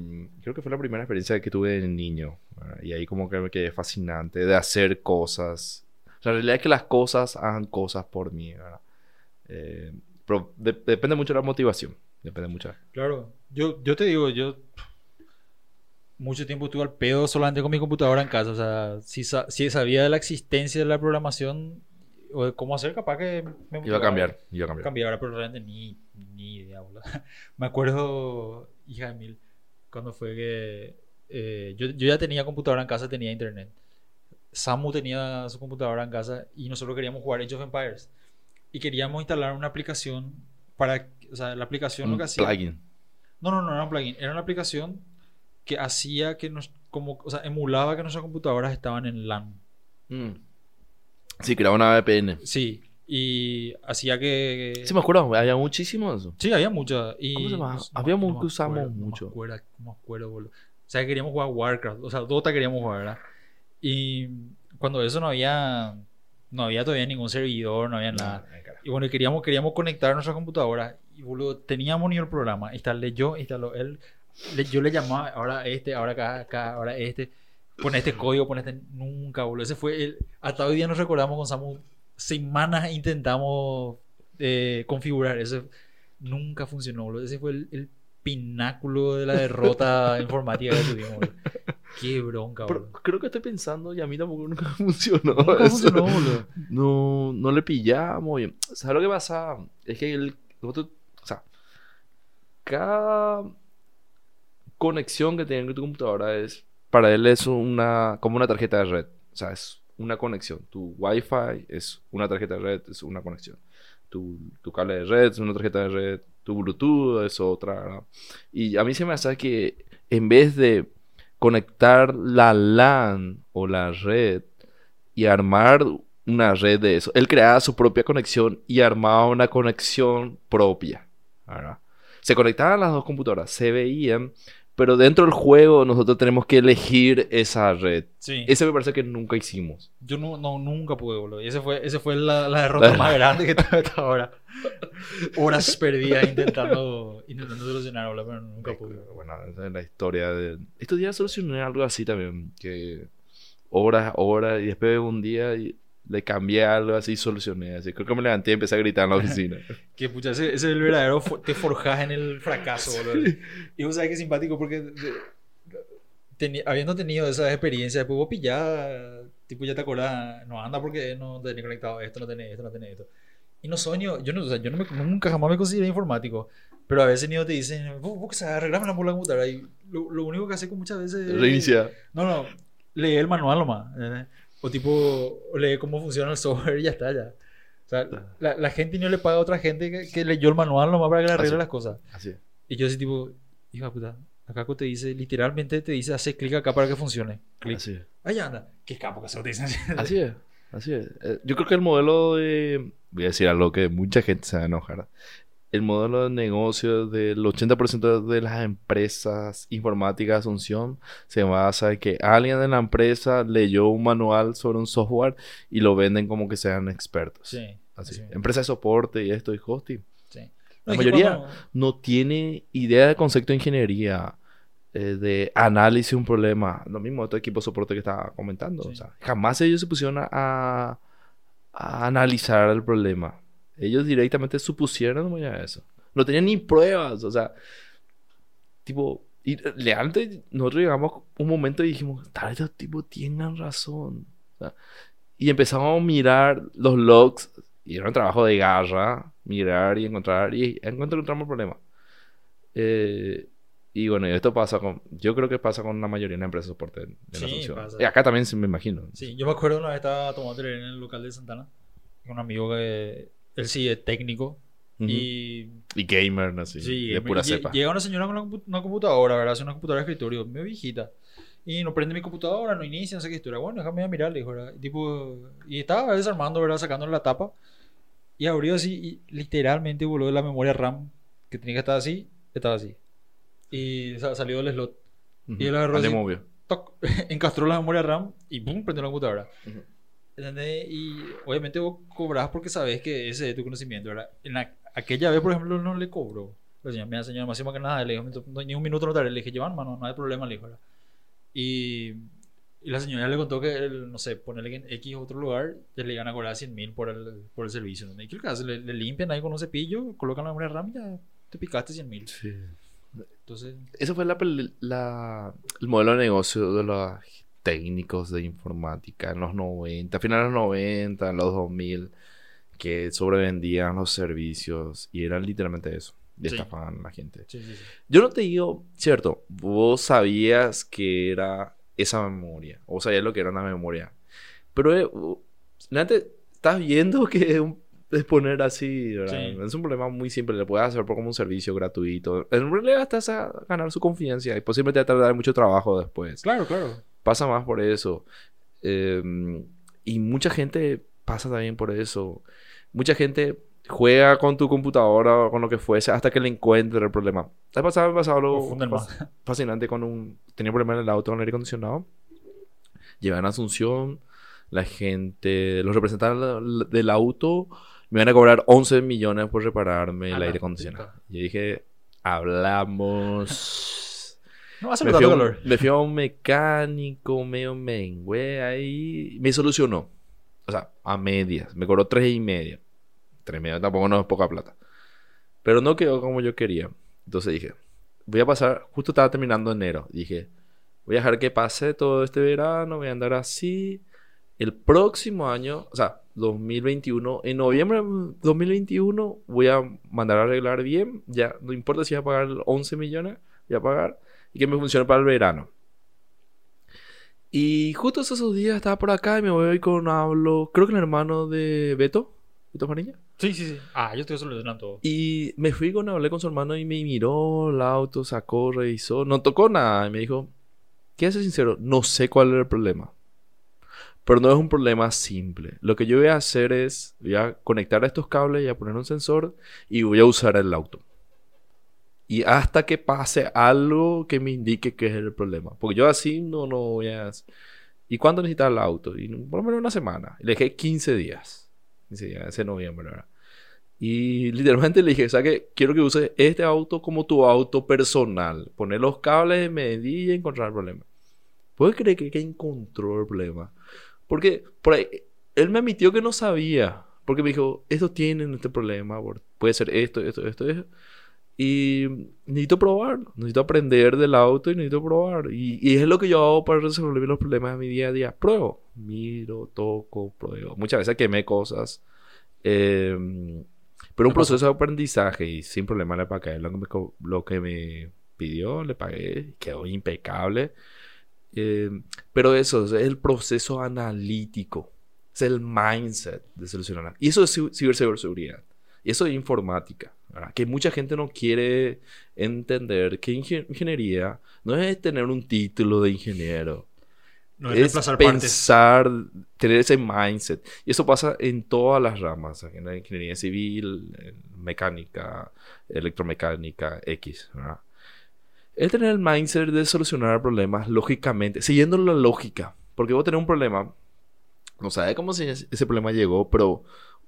creo que fue la primera experiencia que tuve de niño. ¿verdad? Y ahí como que me quedé fascinante de hacer cosas. La realidad es que las cosas hagan cosas por mí. Eh, pero de- depende mucho de la motivación. Depende mucho. Claro, yo, yo te digo, yo mucho tiempo estuve al pedo solamente con mi computadora en casa. O sea, si, sa- si sabía de la existencia de la programación o cómo hacer, capaz que me Iba a cambiar. Iba a cambiar. cambiara, pero realmente ni, ni idea, boludo. Me acuerdo, hija de mil, cuando fue que eh, yo, yo ya tenía computadora en casa, tenía internet. Samu tenía su computadora en casa y nosotros queríamos jugar Age of Empires. Y queríamos instalar una aplicación para, o sea, la aplicación lo Un que hacía... plugin. No, no, no era un plugin. Era una aplicación que hacía que nos, como, o sea, emulaba que nuestras computadoras estaban en LAN. Mm. Sí, creaba una VPN. Sí. Y hacía que... Sí, me acuerdo. Había muchísimo de eso. Sí, había muchas. Y ¿Cómo se llama? no- Había no que usamos acuerdo, mucho. No me acuerdo, me acuerdo, boludo. O sea, queríamos jugar Warcraft. O sea, Dota queríamos jugar, ¿verdad? Y cuando eso no había... No había todavía ningún servidor, no había nada. Y bueno, queríamos, queríamos conectar nuestra computadora. Y boludo, teníamos ni el programa. Instalé yo, instaló él. Le- yo le llamaba ahora este, ahora acá, acá, ahora este. Pon este código, pon este. Nunca, boludo. Ese fue el. Hasta hoy día nos recordamos con Samu. Semanas intentamos eh, configurar. Ese nunca funcionó, boludo. Ese fue el, el pináculo de la derrota informática que tuvimos, boludo. Qué bronca, Pero boludo. creo que estoy pensando y a mí tampoco nunca funcionó. Nunca eso. funcionó, boludo. No, no le pillamos bien. ¿Sabes lo que pasa? Es que el, o sea, cada conexión que tiene tu computadora es, para él es una, como una tarjeta de red. O sea, es una conexión. Tu Wi-Fi es una tarjeta de red, es una conexión. Tu, cable de red es una tarjeta de red. Tu Bluetooth es otra. Y a mí se me hace que en vez de conectar la LAN o la red y armar una red de eso. Él creaba su propia conexión y armaba una conexión propia. Se conectaban las dos computadoras, se veían, pero dentro del juego nosotros tenemos que elegir esa red. Sí. Ese me parece que nunca hicimos. Yo no, no, nunca pude, boludo. Y ese fue, ese fue la, la derrota La- más grande que tuve hasta ahora. Horas perdidas intentando, intentando solucionar, boludo, pero nunca pude. Bueno, esa es la historia de... Estos días solucioné algo así también, que horas, horas, y después un día y le cambié algo así y solucioné. Así creo que me levanté y empecé a gritar en la oficina. Que pucha, ese, ese es el verdadero, fo- te forjas en el fracaso, boludo. Y vos sabés que es simpático porque de- teni- habiendo tenido esa experiencia, después vos pillás, tipo ya te acordás, no anda porque no tenés conectado esto, no tenés esto, no tenés esto. Y no sueño, yo, no, o sea, yo no me- nunca jamás me consideré informático, pero a veces ni te dicen, vos, vos arreglarme la por la computadora. Y lo, lo único que hace con muchas veces es- Reinicia. No, no, lee el manual nomás. O tipo, lee cómo funciona el software y ya está, ya. O sea, la, la gente no le paga a otra gente que, que leyó el manual nomás para que le arregle las cosas. Así. Y yo así tipo, hija de puta, acá te dice, literalmente te dice, hace clic acá para que funcione. Clic. Así. Ahí anda. Qué capo que se lo dicen así. Así es, así es. Eh, Yo creo que el modelo de... Voy a decir algo que mucha gente se va a enojar. El modelo de negocio del 80% de las empresas informáticas de Asunción se basa en que alguien en la empresa leyó un manual sobre un software y lo venden como que sean expertos. Sí. Así. Empresa de soporte y esto y hosting. sí. La mayoría- No tiene idea de concepto de ingeniería, eh, de análisis de un problema. Lo mismo otro equipo de soporte que estaba comentando. Sí. O sea, jamás ellos se pusieron a analizar el problema. Ellos directamente supusieron eso. No tenían ni pruebas. O sea, tipo, y realmente nosotros llegamos un momento y dijimos, tal vez estos tipos tienen razón. O sea, y empezamos a mirar los logs y era un trabajo de garra, mirar y encontrar, y encontramos el problema. Eh, y bueno, esto pasa con, yo creo que pasa con la mayoría de las empresas de soporte la Sí, Asunción. pasa. Y acá también me imagino. Sí, yo me acuerdo una vez estaba tomando en el local de Santana. Un amigo que él sí es técnico. Ujú. Y Y gamer, ¿no? Sí, Sí, de pura cepa. Llega una señora con una, compu- una computadora, ¿verdad? Hace una computadora de escritorio, medio viejita. Y no prende mi computadora, no inicia, no sé qué historia. Bueno, déjame a mirar, le dijo, ¿verdad? Y, tipo, y estaba desarmando, ¿verdad? Sacándole la tapa. Y abrió así y literalmente voló la memoria RAM que tenía que estar así, estaba así. Y sa- salió del slot. Ujú. Y él agarró de así. toc, encastró la memoria RAM y ¡pum! prendió la computadora. Ujú. ¿Entendés? Y obviamente vos cobrás porque sabes que ese es tu conocimiento, ¿verdad? En la- aquella vez, por ejemplo, no le cobró. La señora, mira, señora, más que nada, le dijo, "No, ni un minuto no tarde. Le dije, llevan, mano, no hay problema, le dijo, ¿verdad? Y, y la señora le contó que, el, no sé, ponerle en X otro lugar, le iban a cobrar 100 mil por el, por el servicio. ¿entendés? ¿Y qué es lo que hace? Le, le limpian ahí con un cepillo, colocan la memoria RAM y ya te picaste 100 mil. Sí. Entonces, Ese fue la, la- el modelo de negocio de los técnicos de informática en los 90, finales de los 90, en los 2000, que sobrevendían los servicios y eran literalmente eso. Y Sí. estafaban a la gente. sí, sí. Yo no te digo, cierto, vos sabías que era esa memoria, o sabías lo que era una memoria, pero eh, estás viendo que es, un- es poner así, ¿verdad? Es un problema muy simple, le puedes hacer por como un servicio gratuito. En realidad estás a ganar su confianza y posiblemente te va a tardar mucho trabajo después. Claro, claro. Pasa más por eso. Eh, y mucha gente pasa también por eso. Mucha gente juega con tu computadora o con lo que fuese hasta que le encuentre el problema. Ha pasado, pasado algo fascinante con un... Tenía un problema en el auto con el aire acondicionado. Llevé a Asunción. La gente, los representantes del auto me iban a cobrar 11 millones por repararme el aire acondicionado. puta. Y dije, hablamos... No hace Me fui, a un, calor. me fui a un mecánico medio mengüe ahí. Me solucionó. O sea, a medias. Me cobró tres y media. Tres y media tampoco no es poca plata. Pero no quedó como yo quería. Entonces dije, voy a pasar, justo estaba terminando enero. Dije, voy a dejar que pase todo este verano, voy a andar así. El próximo año, o sea, 2021, en noviembre de 2021, voy a mandar a arreglar bien. Ya, no importa si voy a pagar 11 millones, voy a pagar. Y que me funcione para el verano. Y justo esos días estaba por acá y me voy con hablo, creo que el hermano de Beto, Beto Fariña. Sí, sí, sí. Ah, yo estoy solucionando todo. Y me fui con, hablé con su hermano y me miró el auto, sacó, revisó, no tocó nada. Y me dijo, quiero ser sincero, no sé cuál era el problema. Pero no es un problema simple. Lo que yo voy a hacer es, voy a conectar estos cables y a poner un sensor y voy a usar el auto. Y hasta que pase algo que me indique qué es el problema. Porque yo así no, no voy a... ¿Y cuándo necesitas el auto? Y por lo menos una semana. Le dejé 15 días. 15 días, ese noviembre, ¿verdad? Y literalmente le dije, ¿sabes qué? Quiero que uses este auto como tu auto personal. Poner los cables, medir y encontrar el problema. ¿Puedes creer que, que encontró el problema? Porque por ahí, él me admitió que no sabía. Porque me dijo, esto tienen este problema. Puede ser esto, esto, esto, esto. Y necesito probar. Necesito aprender del auto y necesito probar. Y, y es lo que yo hago para resolver los problemas de mi día a día. Pruebo. Miro, toco, pruebo. Muchas veces quemé cosas. Eh, pero un proceso de aprendizaje y sin problema le pagué lo que me, lo que me pidió, le pagué, quedó impecable. Eh, pero eso es el proceso analítico, es el mindset de solucionar. Y eso es ci- ciberseguridad. Y eso es informática. ¿Verdad? Que mucha gente no quiere entender que ingen- ingeniería no es tener un título de ingeniero No es es reemplazar partes. pensar, tener ese mindset. Y eso pasa en todas las ramas, en la ingeniería civil, en mecánica, electromecánica, X. ¿verdad? Es tener el mindset de solucionar problemas lógicamente, siguiendo la lógica. Porque vos tenés un problema, no sabes cómo se- ese problema llegó, pero...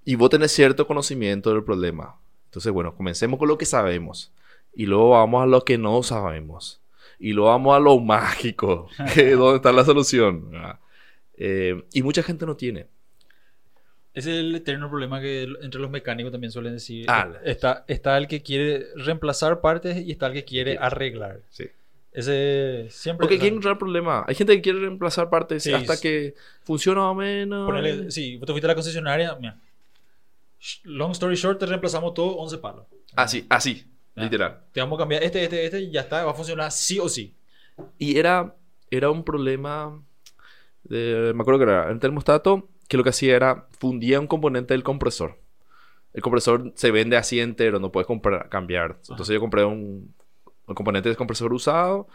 Y vos tenés cierto conocimiento del problema. Entonces, bueno, comencemos con lo que sabemos. Y luego vamos a lo que no sabemos. Y luego vamos a lo mágico, que es donde está la solución. Eh, y mucha gente no tiene. Es el eterno problema que entre los mecánicos también suelen decir. Ah, está, está el que quiere reemplazar partes y está el que quiere arreglar. Sí. Ese siempre. Porque quieren encontrar problema. Hay gente que quiere reemplazar partes Sí, hasta que funciona o menos. ponele- sí, vos te fuiste a la concesionaria. Mira. Long story short, te reemplazamos todo 11 palos. Así, así, Ah. literal. Te vamos a cambiar este, este, este y ya está. Va a funcionar sí o sí. Y era, era un problema. De, me acuerdo que era el termostato que lo que hacía era fundía un componente del compresor. El compresor se vende así entero, no puedes comprar, cambiar. Entonces yo compré un, un componente de compresor usado,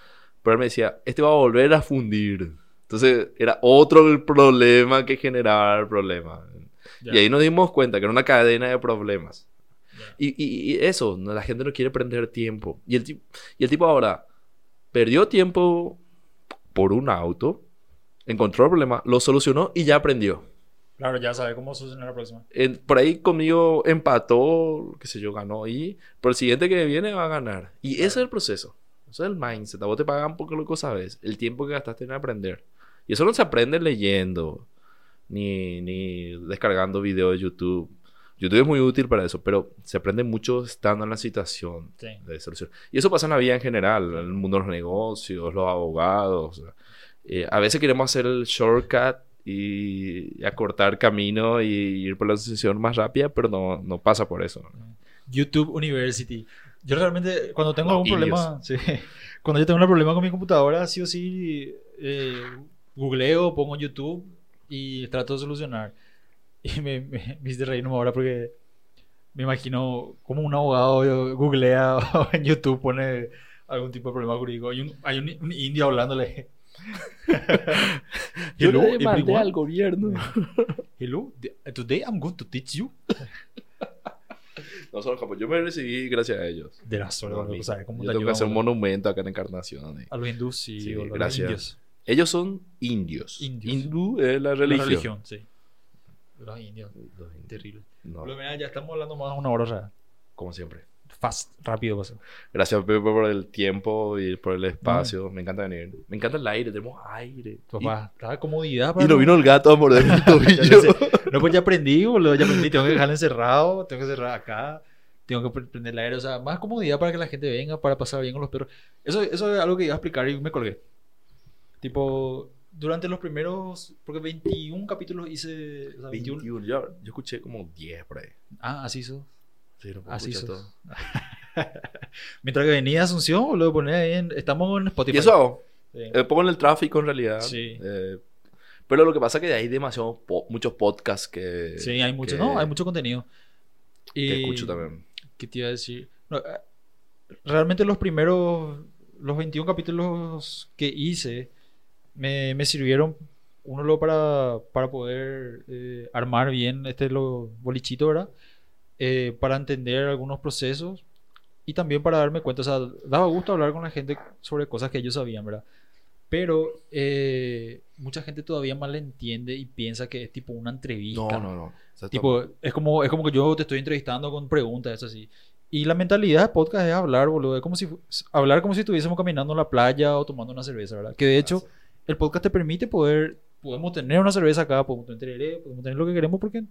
pero él me decía, este va a volver a fundir. Entonces era otro el problema que generaba el problema. Y ahí nos dimos cuenta que era una cadena de problemas. Ya. Y, y- y eso, la gente no quiere perder tiempo. Y el, y el tipo ahora perdió tiempo por un auto, encontró el problema, lo solucionó y ya aprendió. Claro, ya sabe cómo solucionar la próxima. En- por ahí conmigo empató, qué sé yo, ganó y por el siguiente que viene va a ganar. Y ese es el proceso. Eso es el mindset. A vos te pagan porque lo que sabes, el tiempo que gastaste en aprender. Y eso no se aprende leyendo, ni, ni descargando videos de YouTube. YouTube es muy útil para eso, pero se aprende mucho estando en la situación Sí. de solución. Y eso pasa en la vida en general, en el mundo de los negocios, los abogados. eh, a veces queremos hacer el shortcut y, y acortar camino y ir por la solución más rápida, pero no, no pasa por eso. YouTube University. Yo realmente, cuando tengo Los algún problema, sí, cuando yo tengo un problema con mi computadora, sí o sí, eh, googleo, pongo YouTube y trato de solucionar. Y me, me, me hiciste reírme ahora porque me imagino como un abogado yo, googlea o en YouTube pone algún tipo de problema jurídico. Hay un, hay un, un indio hablándole. Hello, everyone. gobierno. Hello, today I'm going to teach you. No solo Japón, yo me recibí gracias a ellos. De la No, mí. o sea, ¿cómo yo te tengo que hacer un monumento acá en Encarnación. y- A los hindús sí, Sí, o los gracias. indios. Ellos son indios. Indios. Hindú es la La religión. religión, sí. Los indios. Los indios. Terrible. No, ya estamos hablando más de una hora como siempre. Fast, rápido pasa. Gracias Pepe por el tiempo y por el espacio. Me encanta venir. Me encanta el aire, tenemos aire. Papá, estaba comodidad Y, para y no vino el gato a morder mi tobillo. No, pues ya aprendí, boludo, ya aprendí. Tengo que dejarlo encerrado, tengo que cerrar acá, tengo que pre- prender el aire. O sea, más comodidad para que la gente venga, para pasar bien con los perros. Eso, eso es algo que iba a explicar y me colgué. Tipo, durante los primeros, porque 21 capítulos hice... o sea, 21 21. Yo, yo escuché como 10 por ahí. Ah, así hizo. Sí, no puedo Así todo. Mientras que venía Asunción, boludo, ponía ahí en... Estamos en Spotify. Y eso hago. Sí. Eh, pongo en el tráfico en realidad. Sí. Eh, pero lo que pasa es que hay demasiados po- muchos podcasts que, Sí, hay mucho, que- no, hay mucho contenido. Y, que escucho también. ¿Qué te iba a decir? No, eh, realmente los primeros, los 21 capítulos que hice, me, me sirvieron, uno lo para, para poder eh, armar bien este lo bolichito, ¿verdad? Eh, para entender algunos procesos y también para darme cuenta, o sea, daba gusto hablar con la gente sobre cosas que ellos sabían, ¿verdad? Pero eh, mucha gente todavía mal entiende y piensa que es tipo una entrevista. No, no, no. Sea, Tipo, es como, es como que yo te estoy entrevistando con preguntas, eso así. Y la mentalidad de podcast es hablar, boludo. Es como si, hablar como si estuviésemos caminando en la playa o tomando una cerveza, ¿verdad? Que de hecho, el podcast te permite poder, podemos tener una cerveza acá, podemos tener, podemos tener lo que queremos porque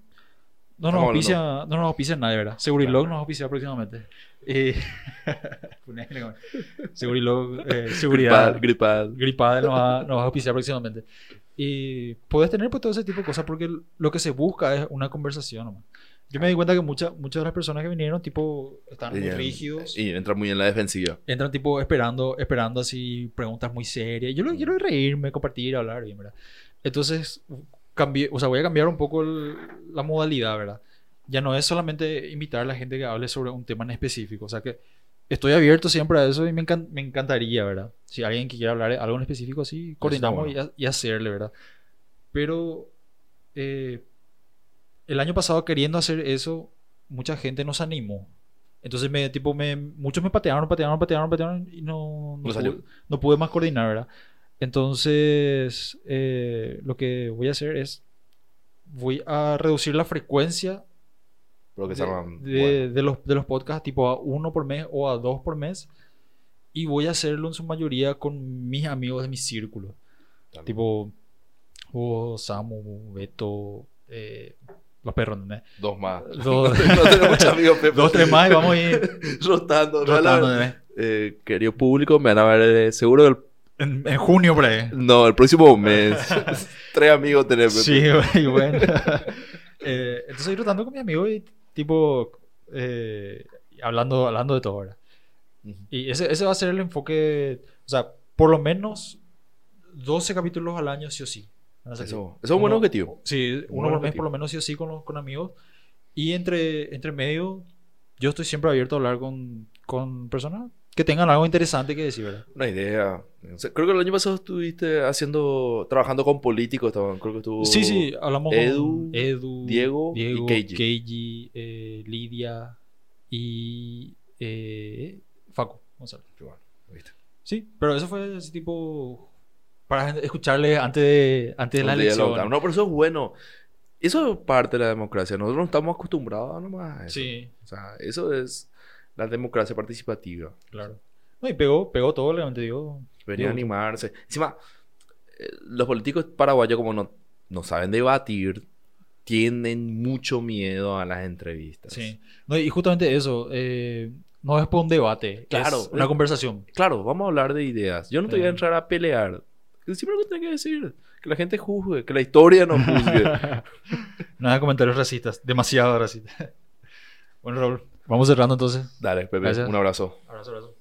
no nos auspicia, no nos auspicia nadie, ¿verdad? Segurilog nos auspicia próximamente. Eh, Segurilog, eh, seguridad. Gripad, gripad. Gripada nos va, nos va a auspiciar próximamente. Y puedes tener pues todo ese tipo de cosas porque lo que se busca es una conversación. nomás. Yo me di cuenta que muchas muchas de las personas que vinieron, tipo, estaban muy rígidos. Y entra muy en la defensiva. Entran, tipo, esperando, esperando así preguntas muy serias. Yo lo que quiero reírme, compartir, hablar bien, ¿verdad? Entonces, cambié, o sea, voy a cambiar un poco el- la modalidad, ¿verdad? Ya no es solamente invitar a la gente que hable sobre un tema en específico. O sea, que estoy abierto siempre a eso y me, encan- me encantaría, ¿verdad? Si alguien que quiera hablar algo en específico, así, coordinamos bueno. y, y hacerle, ¿verdad? Pero eh, el año pasado queriendo hacer eso, mucha gente nos animó. Entonces, me, tipo, me, muchos me patearon, patearon, patearon, patearon y no, no, pude, no pude más coordinar, ¿verdad? Entonces, eh, lo que voy a hacer es, voy a reducir la frecuencia Pero que de, llaman. de- bueno, de los, de los podcasts, tipo a uno por mes o a dos por mes. Y voy a hacerlo en su mayoría con mis amigos de mi círculo. tal. Tipo, Hugo, Samu, Beto, eh, los perros, ¿entendés? Dos más. Dos, no tengo muchos amigos, Pepe. dos, tres más y vamos a ir Rotando. rotando. ¿entendés? Eh, querido público, me van a ver eh, seguro el... En, en junio, por ahí. No, el próximo mes. Tres amigos tenemos. Sí, y bueno. Eh, entonces estoy rotando con mis amigos y tipo hablando, hablando de todo ahora. Y ese, ese va a ser el enfoque, o sea, por lo menos 12 capítulos al año sí o sí. Eso, eso es un buen Uno- objetivo. Sí, Un uno por mes objetivo. por lo menos sí o sí con, los, con amigos. Y entre, entre medio, yo estoy siempre abierto a hablar con, con personas que tengan algo interesante que decir, ¿verdad? Una idea. Creo que el año pasado estuviste haciendo, trabajando con políticos. estaban- creo que estuvo. Sí, sí, hablamos Edu, con Edu, Diego y Keiji. Keiji, eh, Lidia y eh, Facu González. Bueno, ¿viste? Sí, pero eso fue ese tipo para escucharle antes de, antes de la elección. No, pero eso es bueno. Eso es parte de la democracia. Nosotros no estamos acostumbrados nomás a eso. Sí, O sea, eso es la democracia participativa. claro. No, y pegó, pegó todo, realmente digo. Venía a animarse. Encima, eh, los políticos paraguayos, como no, no saben debatir, tienen mucho miedo a las entrevistas. Sí. No, y justamente eso, eh, no es por un debate, Claro, es una es- conversación. Claro, vamos a hablar de ideas. Yo no te voy a Sí. entrar a pelear. Siempre lo que tengo que decir. Que la gente juzgue, que la historia no juzgue. Nada de comentarios racistas, demasiado racistas. bueno, Raúl, vamos cerrando entonces. Dale, Pepe, Gracias. un abrazo. Abrazo, abrazo.